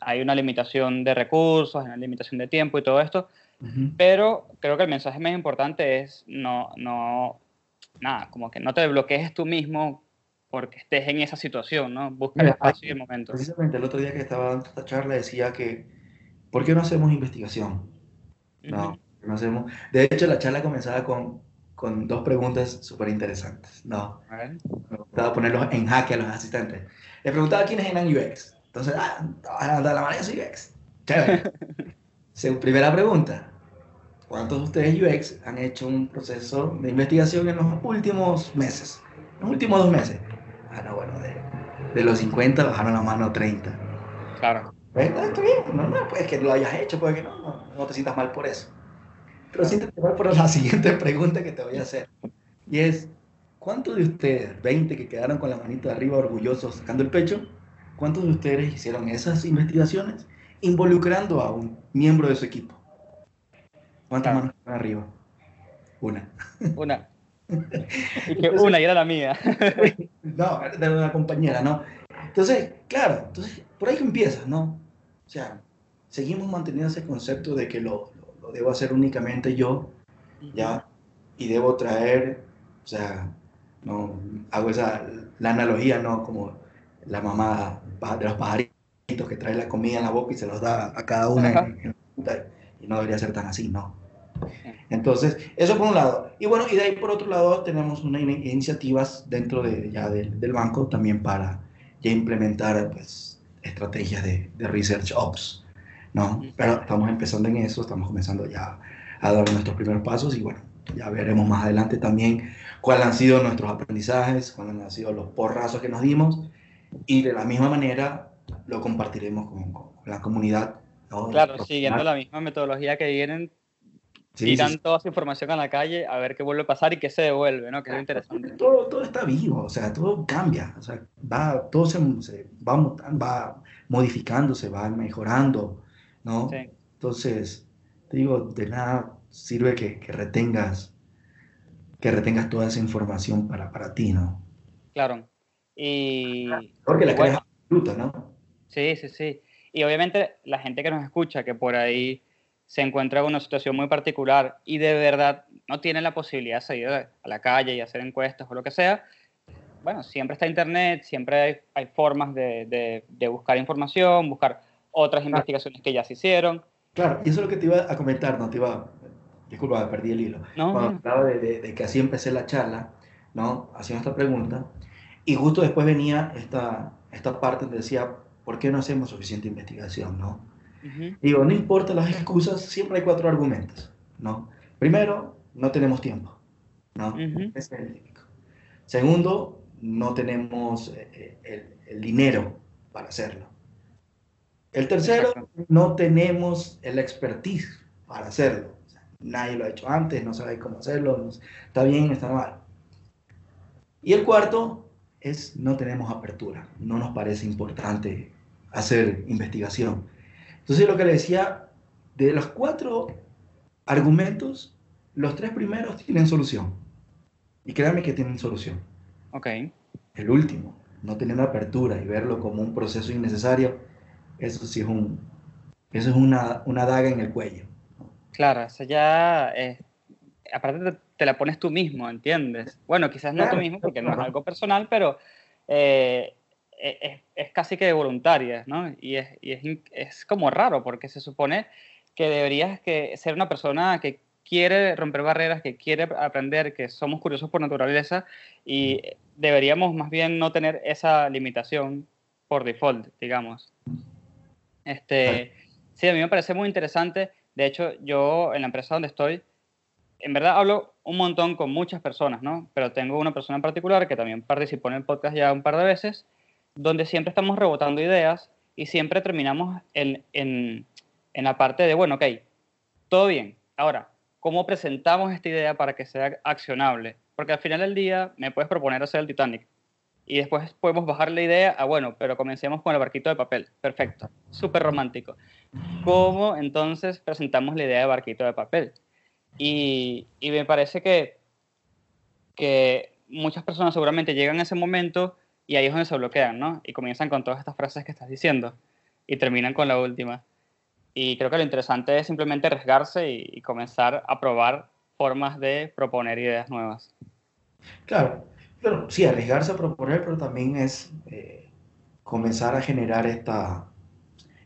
hay una limitación de recursos, hay una limitación de tiempo y todo esto, Ujú. pero creo que el mensaje más importante es no, no, nada, como que no te bloquees tú mismo porque estés en esa situación, ¿no? Busca el espacio y el momento. Precisamente el otro día que estaba dando esta charla decía que, ¿por qué no hacemos investigación? No, Ujú. no hacemos. De hecho, la charla comenzaba con, con dos preguntas súper interesantes. No, A me gustaba ponerlos en jaque a los asistentes. Les preguntaba quiénes eran UX. Entonces, ah, ah, de la manera soy UX. Chévere. Primera pregunta. ¿Cuántos de ustedes UX han hecho un proceso de investigación en los últimos meses? En los últimos dos meses. Ah, no, bueno, de, de los 50 bajaron la mano a 30. Claro. Pues, no, está bien, normal, pues que lo hayas hecho, puede que no, no, no te sientas mal por eso. Pero mal por la siguiente pregunta que te voy a hacer. Y es, ¿cuántos de ustedes, 20 que quedaron con la manita arriba orgullosos sacando el pecho, cuántos de ustedes hicieron esas investigaciones involucrando a un miembro de su equipo? ¿Cuántas Claro. manos están arriba? Una. Una. Y que una y era la mía. No, de una compañera, ¿no? Entonces, claro, entonces por ahí que empiezas, ¿no? O sea, seguimos manteniendo ese concepto de que lo, lo, debo hacer únicamente yo, ¿ya? Y debo traer, o sea, no, hago esa, la analogía, ¿no? Como la mamá de los pajaritos que trae la comida en la boca y se los da a cada una en- en y no debería ser tan así, ¿no? Entonces, eso por un lado. Y bueno, y de ahí por otro lado tenemos unas in- iniciativas dentro de, ya del, del banco también para ya implementar pues, estrategias de, de research ops, ¿no? Pero estamos empezando en eso, estamos comenzando ya a dar nuestros primeros pasos y bueno, Ya veremos más adelante también cuáles han sido nuestros aprendizajes, cuáles han sido los porrazos que nos dimos y de la misma manera lo compartiremos con, con la comunidad. ¿no? Claro, siguiendo la misma metodología que vienen, Sí, tiran sí, sí. toda esa información a la calle a ver qué vuelve a pasar y qué se devuelve, ¿no? Que es lo interesante. Todo, todo está vivo, o sea, todo cambia, o sea, va, todo se, se va, va modificándose, va mejorando, ¿no? Sí. Entonces, te digo, de nada sirve que, que retengas, que retengas toda esa información para, para ti, ¿no? Claro. Y Porque la Bueno. creas absoluta, ¿no? sí, sí, sí. Y obviamente la gente que nos escucha, que por ahí se encuentra en una situación muy particular y de verdad no tiene la posibilidad de salir a la calle y hacer encuestas o lo que sea, bueno, siempre está Internet, siempre hay, hay formas de, de- de buscar información, buscar otras investigaciones que ya se hicieron. Claro, y eso es lo que te iba a comentar, no te iba, disculpa, perdí el hilo. No, Cuando hablaba de, de- de que así empecé la charla, ¿no? Haciendo esta pregunta, y justo después venía esta, esta parte donde decía, ¿por qué no hacemos suficiente investigación, no? Ujú, Digo, no importa las excusas, siempre hay cuatro argumentos, ¿no? Primero, no tenemos tiempo, ¿no? ujú. Ese es el típico. Segundo, no tenemos eh, eh, el, el dinero para hacerlo. El tercero, no tenemos el expertise para hacerlo. O sea, nadie lo ha hecho antes, no sabe cómo hacerlo, no- está bien, está mal. Y el cuarto es no tenemos apertura, no nos parece importante hacer investigación. Entonces lo que le decía, de los cuatro argumentos, los tres primeros tienen solución. Y créanme que tienen solución. Ok. El último, no tener apertura y verlo como un proceso innecesario, eso sí es un, eso es una, una daga en el cuello. Claro, eso ya es, aparte te, te la pones tú mismo, ¿entiendes? Bueno, quizás no tú Claro, mismo porque no es claro. algo personal, pero eh, e- es, es casi que voluntaria, ¿no? Y, es, y es, es como raro porque se supone que deberías que ser una persona que quiere romper barreras, que quiere aprender, que somos curiosos por naturaleza y deberíamos más bien no tener esa limitación por default, digamos. Este, sí, a mí me parece muy interesante. De hecho, yo en la empresa donde estoy, en verdad hablo un montón con muchas personas, ¿no? Pero tengo una persona en particular que también participó en el podcast ya un par de veces, donde siempre estamos rebotando ideas y siempre terminamos en, en, en la parte de, bueno, ok, todo bien. Ahora, ¿cómo presentamos esta idea para que sea accionable? Porque al final del día me puedes proponer hacer el Titanic y después podemos bajar la idea a, bueno, pero comencemos con el barquito de papel. Perfecto, súper romántico. ¿Cómo entonces presentamos la idea de barquito de papel? Y, y me parece que, que muchas personas seguramente llegan a ese momento y ahí es donde se bloquean, ¿no? Y comienzan con todas estas frases que estás diciendo y terminan con la última. Y creo que lo interesante es simplemente arriesgarse y, y comenzar a probar formas de proponer ideas nuevas. Claro, pero sí, arriesgarse a proponer, pero también es eh, comenzar a generar esta,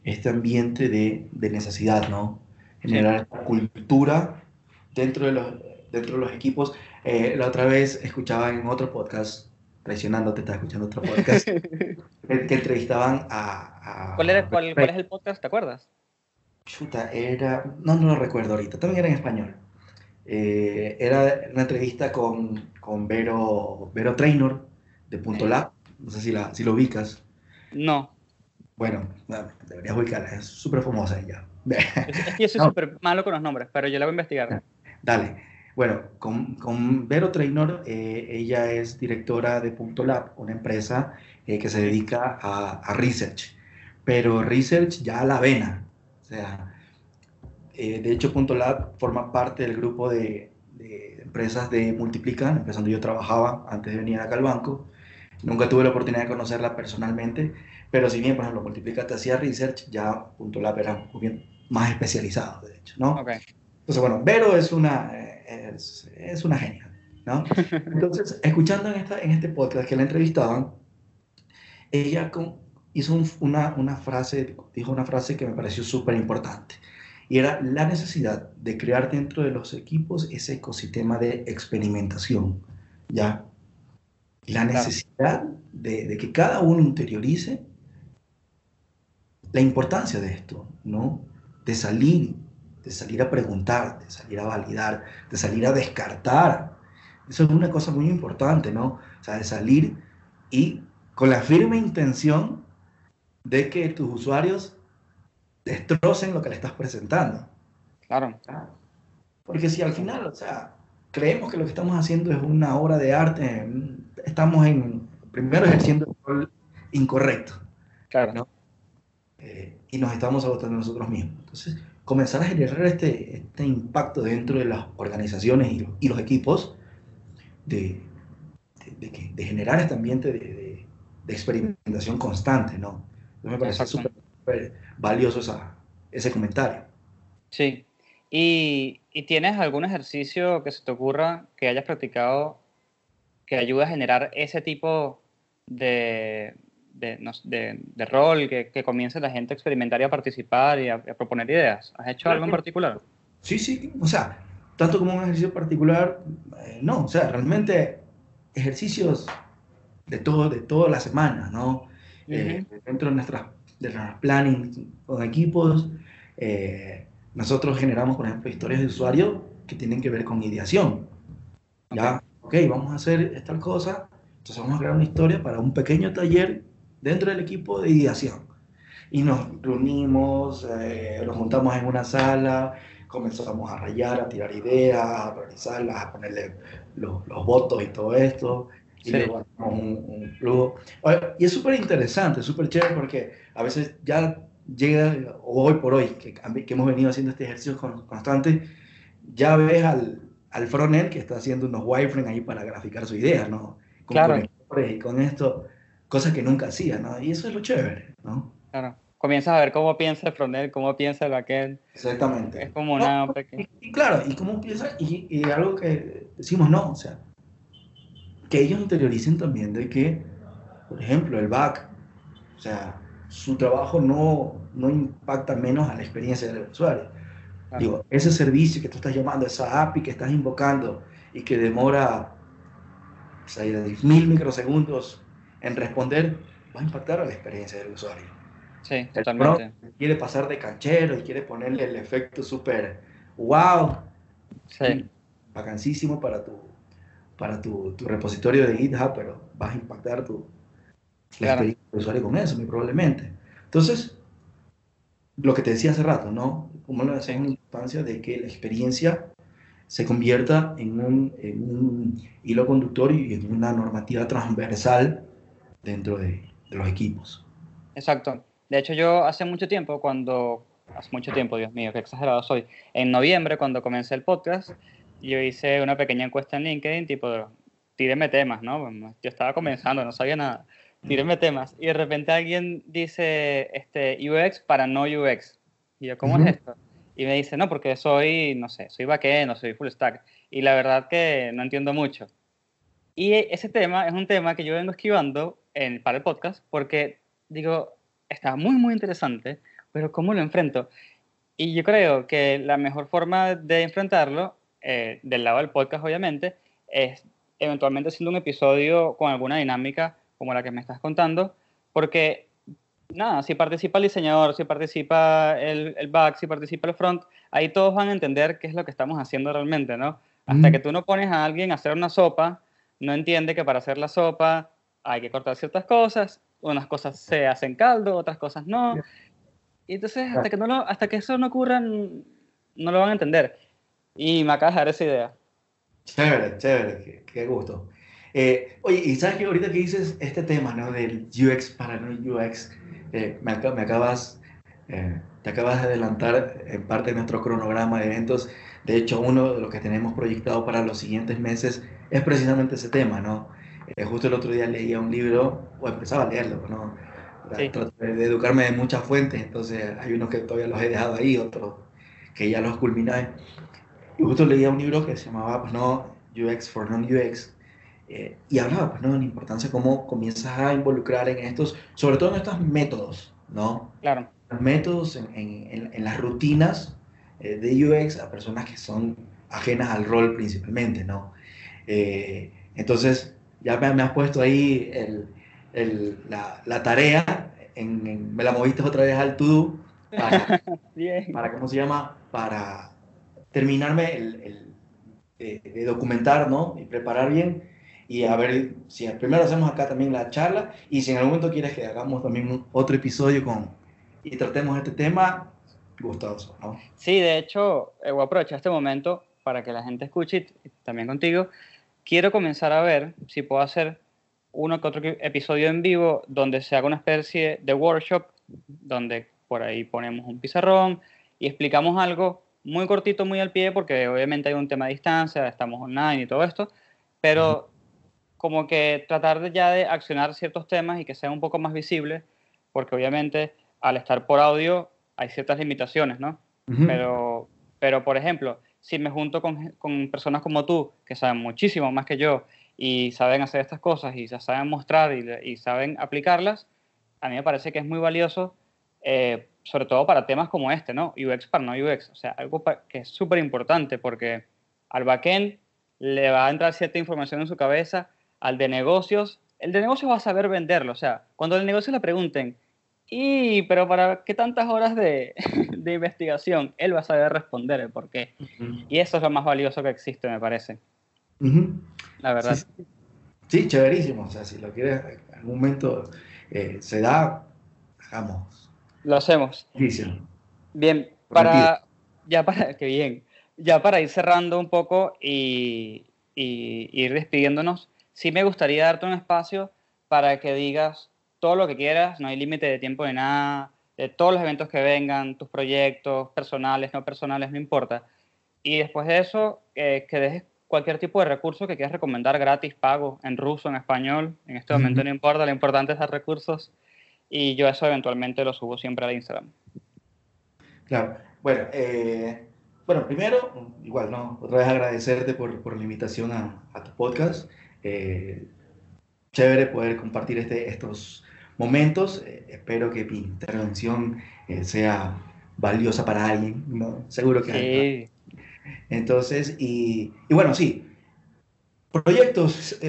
este ambiente de, de necesidad, ¿no? Generar esta cultura dentro de los, dentro de los equipos. Eh, la otra vez escuchaba en otro podcast, traicionándote, estaba escuchando otro podcast, que, que entrevistaban a... a- ¿Cuál, era, cuál, cuál es el podcast? ¿Te acuerdas? Chuta, era, no, no lo recuerdo ahorita, también era en español. Eh, era una entrevista con, con Vero, Vero Trainor de Punto Lab, no sé si, la, si lo ubicas. No. Bueno, deberías ubicarla, es súper famosa ella. Yo soy No. súper malo con los nombres, pero yo la voy a investigar. Dale. Bueno, con, con Vero Trainor, eh, ella es directora de Punto Lab, una empresa eh, que se dedica a, a research, pero research ya a la vena. O sea, eh, de hecho, Punto Lab forma parte del grupo de, de empresas de Multiplica, la empresa donde yo trabajaba antes de venir acá al banco. Nunca tuve la oportunidad de conocerla personalmente, pero si bien, por ejemplo, Multiplica te hacía research, ya Punto Lab era más especializado, de hecho, ¿no? Ok. Entonces, bueno, Vero es una, es, es una genia, ¿no? Entonces, escuchando en, esta, en este podcast que la entrevistaban, ella con- hizo un- una, una frase, dijo una frase que me pareció súper importante, y era la necesidad de crear dentro de los equipos ese ecosistema de experimentación, ¿ya? La necesidad de, de que cada uno interiorice la importancia de esto, ¿no? De salir de salir a preguntar, de salir a validar, de salir a descartar. Eso es una cosa muy importante, ¿no? O sea, de salir y con la firme intención de que tus usuarios destrocen lo que le estás presentando. Claro. Porque si al final, o sea, creemos que lo que estamos haciendo es una obra de arte, estamos en, primero ejerciendo el rol incorrecto. Claro. ¿no? Eh, y nos estamos agotando nosotros mismos. Entonces, comenzar a generar este, este impacto dentro de las organizaciones y, los- y los equipos de, de, de de generar este ambiente de, experimentación constante, ¿no? Entonces me parece Exacto. Súper valioso esa- ese comentario. Sí. ¿Y, y tienes algún ejercicio que se te ocurra que hayas practicado que ayude a generar ese tipo de, de, de- de rol, que, que comience la gente a experimentar y a participar y a, a proponer ideas? ¿Has hecho algo en particular? Sí, sí, o sea, tanto como un ejercicio particular, eh, no, o sea, realmente ejercicios de todo, de toda la semana, ¿no? Eh, dentro de nuestras, de planning con equipos, eh, nosotros generamos, por ejemplo, historias de usuario que tienen que ver con ideación. Ya, ok, vamos a hacer tal cosa, entonces vamos a crear una historia para un pequeño taller dentro del equipo de ideación. Y nos reunimos, eh, nos juntamos en una sala, comenzamos a rayar, a tirar ideas, a priorizarlas, a ponerle los, los votos y todo esto. Y Sí. luego un, Y es súper interesante, súper chévere porque a veces ya llega, hoy por hoy, que, que hemos venido haciendo este ejercicio con- constante, ya ves al, al frontend que está haciendo unos wireframes ahí para graficar su idea, ¿no? Con Claro. conectores y con esto, cosas que nunca hacía, ¿no? Y eso es lo chévere, ¿no? Claro. Comienzas a ver cómo piensa el frontend, cómo piensa el backend. Exactamente. Es como una No, pequeña... Y, y claro, y cómo piensa, y, y algo que decimos no, o sea, que ellos interioricen también de que, por ejemplo, el back, o sea, su trabajo no, no impacta menos a la experiencia del usuario. Claro. Digo, ese servicio que tú estás llamando, esa API que estás invocando y que demora o sea, 10.000 microsegundos en responder, va a impactar a la experiencia del usuario. Sí, totalmente. quiere pasar de canchero y quiere ponerle el efecto súper wow, Sí, vacancísimo para tu, para tu, tu repositorio de GitHub, pero vas a impactar tu, la Claro. experiencia del usuario con eso, muy probablemente. Entonces, lo que te decía hace rato, ¿no? Como le hacemos la importancia de que la experiencia se convierta en un, en un hilo conductor y en una normativa transversal dentro de, de los equipos. exacto. De hecho, yo hace mucho tiempo, cuando... Hace mucho tiempo, Dios mío, qué exagerado soy. En noviembre, cuando comencé el podcast, yo hice una pequeña encuesta en LinkedIn, tipo, tíreme temas, ¿no? Yo estaba comenzando, no sabía nada. Tíreme temas. Y de repente alguien dice, este, UX para no UX. Y yo, ¿cómo Ujú. es esto? Y me dice, no, porque soy, no sé, soy backend, no soy full stack. Y la verdad que no entiendo mucho. Y ese tema es un tema que yo vengo esquivando en, para el podcast porque digo, está muy, muy interesante, pero ¿cómo lo enfrento? Y yo creo que la mejor forma de enfrentarlo, eh, del lado del podcast obviamente, es eventualmente haciendo un episodio con alguna dinámica como la que me estás contando, porque nada, si participa el diseñador, si participa el, el back, si participa el front, ahí todos van a entender qué es lo que estamos haciendo realmente, ¿no? Hasta Mm. que tú no pones a alguien a hacer una sopa, no entiende que para hacer la sopa hay que cortar ciertas cosas, unas cosas se hacen caldo, otras cosas no. Y entonces, hasta que, no lo- hasta que eso no ocurra, no lo van a entender. Y me acabas de dar esa idea. Chévere, chévere, qué, qué gusto. Eh, oye, y sabes que ahorita que dices este tema, ¿no? Del UX para no UX, eh, me, me acabas, eh, te acabas de adelantar en parte de nuestro cronograma de eventos. De hecho, uno de los que tenemos proyectado para los siguientes meses es precisamente ese tema, ¿no? Eh, justo el otro día leía un libro, o empezaba a leerlo, ¿no? Sí. Trato de educarme de muchas fuentes, entonces hay unos que todavía los he dejado ahí, otros que ya los culminé. Justo leía un libro que se llamaba, pues no, UX for Non-UX, eh, y hablaba, pues no, de la importancia de cómo comienzas a involucrar en estos, sobre todo en estos métodos, ¿no? Claro, Los métodos en, en- en- las rutinas eh, de UX a personas que son ajenas al rol principalmente, ¿no? Eh, entonces, ya me, me has puesto ahí el- el- la, la tarea, en, en- me la moviste otra vez al to-do, para, para ¿cómo se llama? Para terminarme el, el- de, de documentar, ¿no? Y preparar bien. Y a ver si primero hacemos acá también la charla y si en algún momento quieres que hagamos también otro episodio con y tratemos este tema, gustoso, ¿no? Sí, de hecho, eh, voy a aprovechar este momento para que la gente escuche y también contigo. Quiero comenzar a ver si puedo hacer uno que otro episodio en vivo donde se haga una especie de workshop, donde por ahí ponemos un pizarrón y explicamos algo muy cortito, muy al pie, porque obviamente hay un tema de distancia, estamos online y todo esto, pero como que tratar de ya de accionar ciertos temas y que sean un poco más visibles, porque obviamente al estar por audio hay ciertas limitaciones, ¿no? Ujú. Pero, pero por ejemplo, si me junto con, con personas como tú, que saben muchísimo más que yo y saben hacer estas cosas y ya saben mostrar y, y saben aplicarlas, a mí me parece que es muy valioso, eh, sobre todo para temas como este, ¿no? UX para no UX, o sea, algo que es súper importante porque al backend le va a entrar cierta información en su cabeza, al de negocios, el de negocios va a saber venderlo, o sea, cuando el negocio le pregunten, y, pero ¿para qué tantas horas de, de investigación? Él va a saber responder el por qué. Y eso es lo más valioso que existe, me parece. La verdad. Sí, sí. Sí, chéverísimo. O sea, si lo quieres, en algún momento eh, se da, hagamos. Lo hacemos. Bien, para, ya para, qué bien, ya para ir cerrando un poco y, y ir despidiéndonos, sí me gustaría darte un espacio para que digas todo lo que quieras, no hay límite de tiempo de nada, de todos los eventos que vengan, tus proyectos, personales, no personales, no importa. Y después de eso, eh, que dejes cualquier tipo de recurso que quieras recomendar gratis, pago, en ruso, en español, en este momento no importa, lo importante es dar recursos y yo eso eventualmente lo subo siempre al Instagram. Claro. Bueno, eh, bueno, primero, igual, ¿no? Otra vez agradecerte por, por la invitación a, a tu podcast. Eh, chévere poder compartir este, estos momentos. Eh, espero que mi intervención sea valiosa para alguien, ¿no? Seguro que hay. Sí, Entonces, y, y bueno, sí, proyectos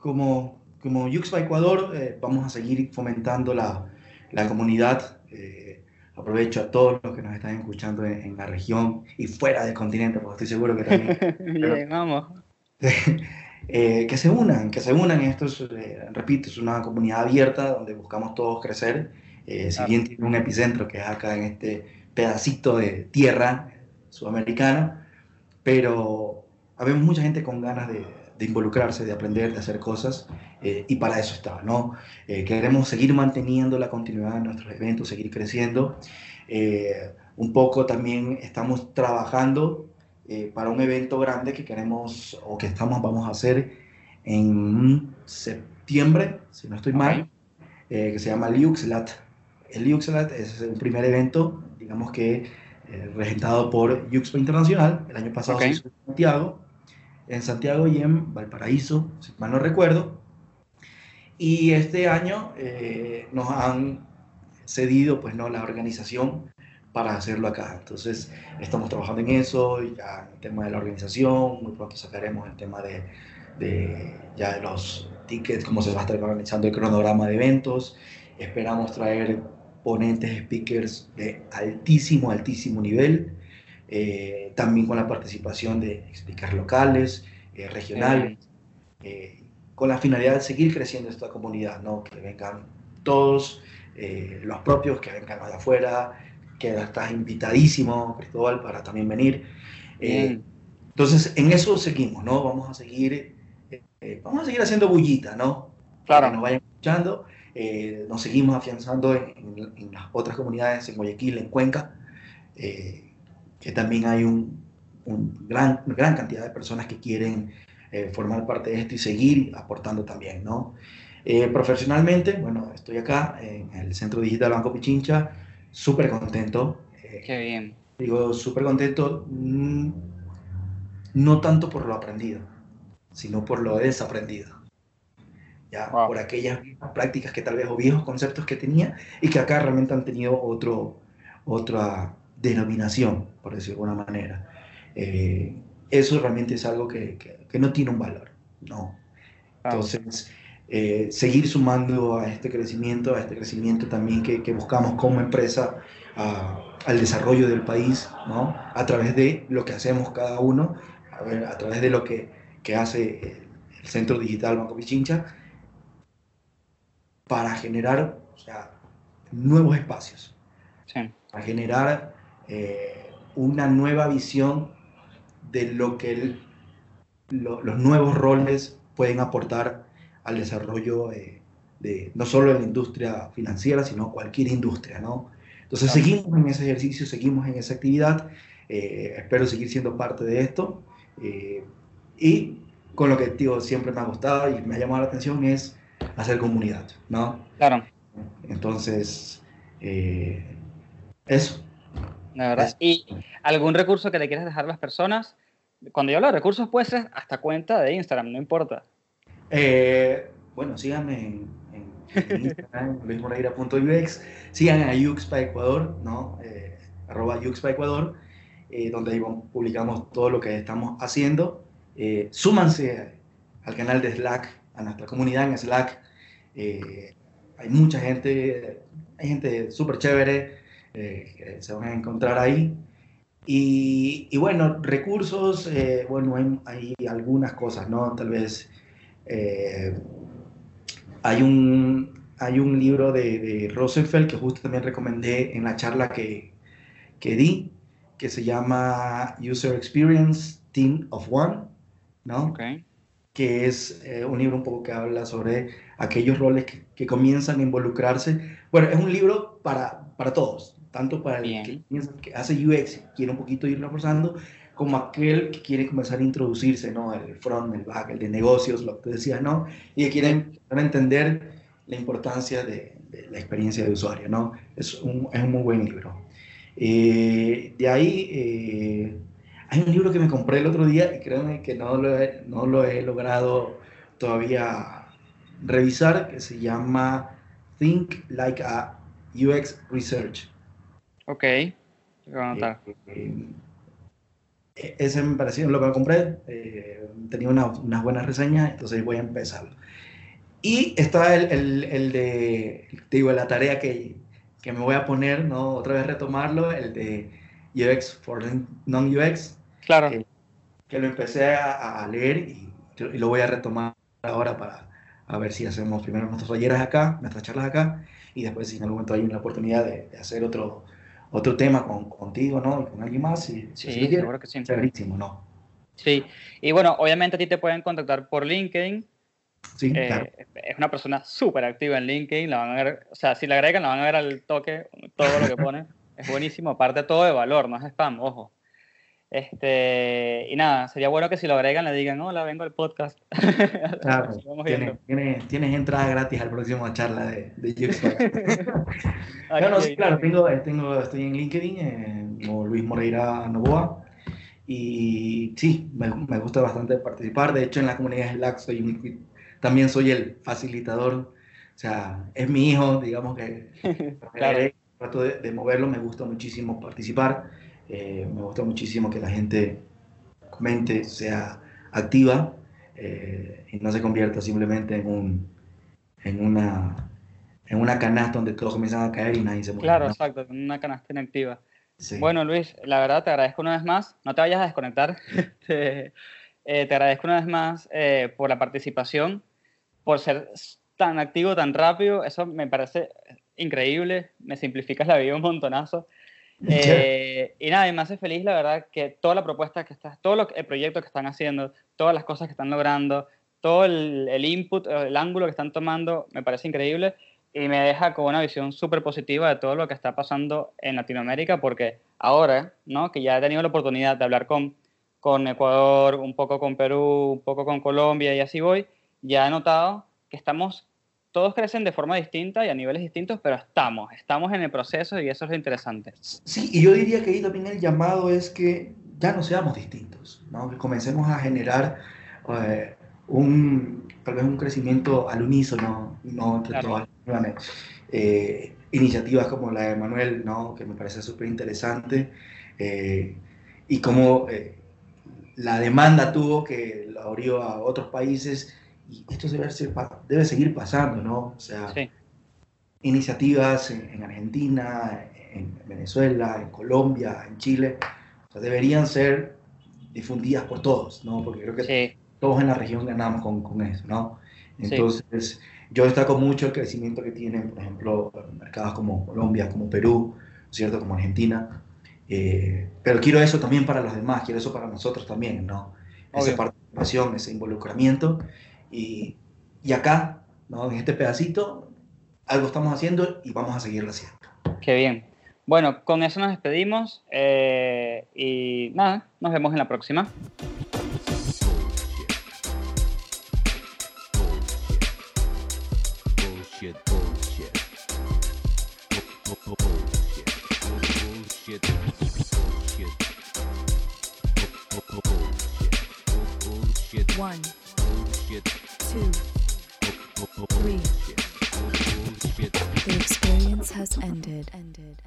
como, como Yuxpa Ecuador, eh, vamos a seguir fomentando la, la comunidad. eh, aprovecho a todos los que nos están escuchando en, en la región y fuera del continente, porque estoy seguro que también bien, vamos. eh, que se unan, que se unan. Esto es, eh, repito, es una comunidad abierta donde buscamos todos crecer. Eh, si Claro. bien tiene un epicentro que es acá en este pedacito de tierra sudamericana, pero habemos mucha gente con ganas de, de involucrarse, de aprender, de hacer cosas, eh, y para eso está, ¿no? Eh, queremos seguir manteniendo la continuidad de nuestros eventos, seguir creciendo. Eh, un poco también estamos trabajando para un evento grande que queremos o que estamos, vamos a hacer en septiembre, si no estoy mal, que se llama Liuxlat. El Liuxlat es el primer evento, digamos que regentado por Yuxpa Internacional. El año pasado Ok. se hizo en Santiago, en Santiago y en Valparaíso, si mal no recuerdo. Y este año eh, nos han cedido pues, ¿no? la organización para hacerlo acá. Entonces, estamos trabajando en eso, ya el tema de la organización, muy pronto sacaremos el tema de, de ya de los tickets, cómo se va a estar organizando el cronograma de eventos. Esperamos traer ponentes, speakers de altísimo, altísimo nivel, eh, también con la participación de speakers locales, eh, regionales, eh, con la finalidad de seguir creciendo esta comunidad, ¿no? que vengan todos eh, los propios, que vengan de afuera, que estás invitadísimo, Cristóbal, para también venir. Eh, entonces, en eso seguimos, ¿no? Vamos a seguir, eh, vamos a seguir haciendo bullita, ¿no? Claro. Que nos vayan escuchando. Nos seguimos afianzando en, en- en las otras comunidades, en Guayaquil, en Cuenca, eh, que también hay un, un gran, una gran cantidad de personas que quieren eh, formar parte de esto y seguir aportando también, ¿no? Eh, profesionalmente, bueno, estoy acá en el Centro Digital Banco Pichincha, súper contento. eh, Qué bien. digo, súper contento, mm, no tanto por lo aprendido, sino por lo desaprendido. Ya, Wow. por aquellas prácticas que tal vez o viejos conceptos que tenía y que acá realmente han tenido otro, otra denominación, por decirlo de alguna manera. Eh, eso realmente es algo que, que- que no tiene un valor, no. Claro. Entonces, eh, seguir sumando a este crecimiento, a este crecimiento también que, que buscamos como empresa a- al desarrollo del país, ¿no? A través de lo que hacemos cada uno, a, ver, a través de lo que, que hace el, el Centro Digital Banco Pichincha, para generar o sea, nuevos espacios, Sí, para generar eh, una nueva visión de lo que el- lo- los nuevos roles pueden aportar al desarrollo eh, de no solo de la industria financiera, sino cualquier industria, ¿no? Entonces Claro. seguimos en ese ejercicio, seguimos en esa actividad, eh, espero seguir siendo parte de esto eh, y con lo que digo, siempre me ha gustado y me ha llamado la atención es hacer comunidad, ¿no? claro, Entonces, eh, eso. De verdad. Es- ¿Y algún recurso que le quieras dejar a las personas? Cuando yo hablo de recursos, puede ser hasta cuenta de Instagram, no importa. Eh, bueno, síganme en, en- en Instagram, luismoreira.ux, sigan a Yuxpa Ecuador, ¿no? Eh, arroba Yuxpa Ecuador, eh, donde ahí publicamos todo lo que estamos haciendo. Eh, súmanse al canal de Slack, a nuestra comunidad en Slack. Hay mucha gente, hay gente súper chévere eh, que se van a encontrar ahí. Y, y bueno, recursos, eh, bueno, hay, hay algunas cosas, ¿no? Tal vez eh, hay, un, hay un libro de, de Rosenfeld que justo también recomendé en la charla que, que di, que se llama User Experience Team of One, ¿no? Ok, que es eh, un libro un poco que habla sobre aquellos roles que, que comienzan a involucrarse. Bueno, es un libro para, para todos, tanto para el Bien. que, piensa que hace UX y quiere un poquito ir reforzando, como aquel que quiere comenzar a introducirse, ¿no? El front, el back, el de negocios, lo que tú decías, ¿no? Y que quieren entender la importancia de, de la experiencia de usuario, ¿no? Es un, es un muy buen libro. Eh, de ahí, eh, hay un libro que me compré el otro día y créanme que no lo he, no lo he logrado todavía revisar, que se llama Think Like a UX Research. Ok. Lo voy a anotar. Eh, eh, ese me pareció lo que me compré, eh, tenía una- unas buenas reseñas, entonces voy a empezarlo. Y está el, el, el de, digo, la tarea que, que me voy a poner, ¿no? Otra vez retomarlo, el de UX for Non-UX, Claro, eh, que lo empecé a, a leer y, y lo voy a retomar ahora para a ver si hacemos primero nuestros talleres acá, nuestras charlas acá, y después si en algún momento hay una oportunidad de, de hacer otro, otro tema con, contigo, ¿no? Y con alguien más, si, si sí, seguro que sí. chéverísimo, ¿no? Sí, y bueno, obviamente a ti te pueden contactar por LinkedIn. Sí, eh, claro. Es una persona súper activa en LinkedIn. La van a ver, o sea, si la agregan, la van a ver al toque todo lo que pone. es buenísimo, aparte todo de valor, no es spam, ojo. Este, y nada, sería bueno que si lo agregan le digan, hola, vengo al podcast. Claro, tienes, tienes, tienes entrada gratis al próximo charla de, de No, no, sí, claro, tengo, tengo, estoy en LinkedIn, eh, como Luis Moreira Novoa, y sí, me, me gusta bastante participar. De hecho, en la comunidad Slack soy un- también soy el facilitador, o sea, es mi hijo, digamos que Claro. trato de, de moverlo, me gusta muchísimo participar, eh, me gusta muchísimo que la gente comente, sea activa eh, y no se convierta simplemente en un en una en una canasta donde todos comienzan a caer y nadie se mueve. Claro, ¿no? exacto, una canasta inactiva. Sí. Bueno, Luis, la verdad te agradezco una vez más. No te vayas a desconectar. te, eh, te agradezco una vez más eh, por la participación, por ser tan activo, tan rápido. Eso me parece increíble. Me simplificas la vida un montonazo. Eh, y nada, y me hace feliz, la verdad, que toda la propuesta que estás, todo lo, el proyecto que están haciendo, todas las cosas que están logrando, todo el, el input, el ángulo que están tomando, me parece increíble y me deja con una visión súper positiva de todo lo que está pasando en Latinoamérica, porque ahora, ¿no? que ya he tenido la oportunidad de hablar con, con Ecuador, un poco con Perú, un poco con Colombia y así voy, ya he notado que estamos, todos crecen de forma distinta y a niveles distintos, pero estamos, estamos en el proceso y eso es lo interesante. Sí, y yo diría que ahí también el llamado es que ya no seamos distintos, ¿no? que comencemos a generar eh, un, tal vez un crecimiento al unísono, ¿no? entre Claro. todas. Eh, iniciativas como la de Manuel, ¿no? que me parece súper interesante, eh, y cómo eh, la demanda tuvo que lo abrió a otros países, y esto debe, ser debe seguir pasando, ¿no? O sea, Sí, iniciativas en, en Argentina, en Venezuela, en Colombia, en Chile, o sea, deberían ser difundidas por todos, ¿no? Porque creo que Sí, todos en la región ganamos con, con eso, ¿no? Sí. Entonces, yo destaco mucho el crecimiento que tienen, por ejemplo, mercados como Colombia, como Perú, ¿cierto? Como Argentina. Eh, pero quiero eso también para los demás, quiero eso para nosotros también, ¿no? Esa Obvio. participación, ese involucramiento. Y, y acá, ¿no? En este pedacito, algo estamos haciendo y vamos a seguirlo haciendo. qué bien. Bueno, con eso nos despedimos eh, y nada, nos vemos en la próxima. One, Bullshit. Two, three. The experience has ended. Ended.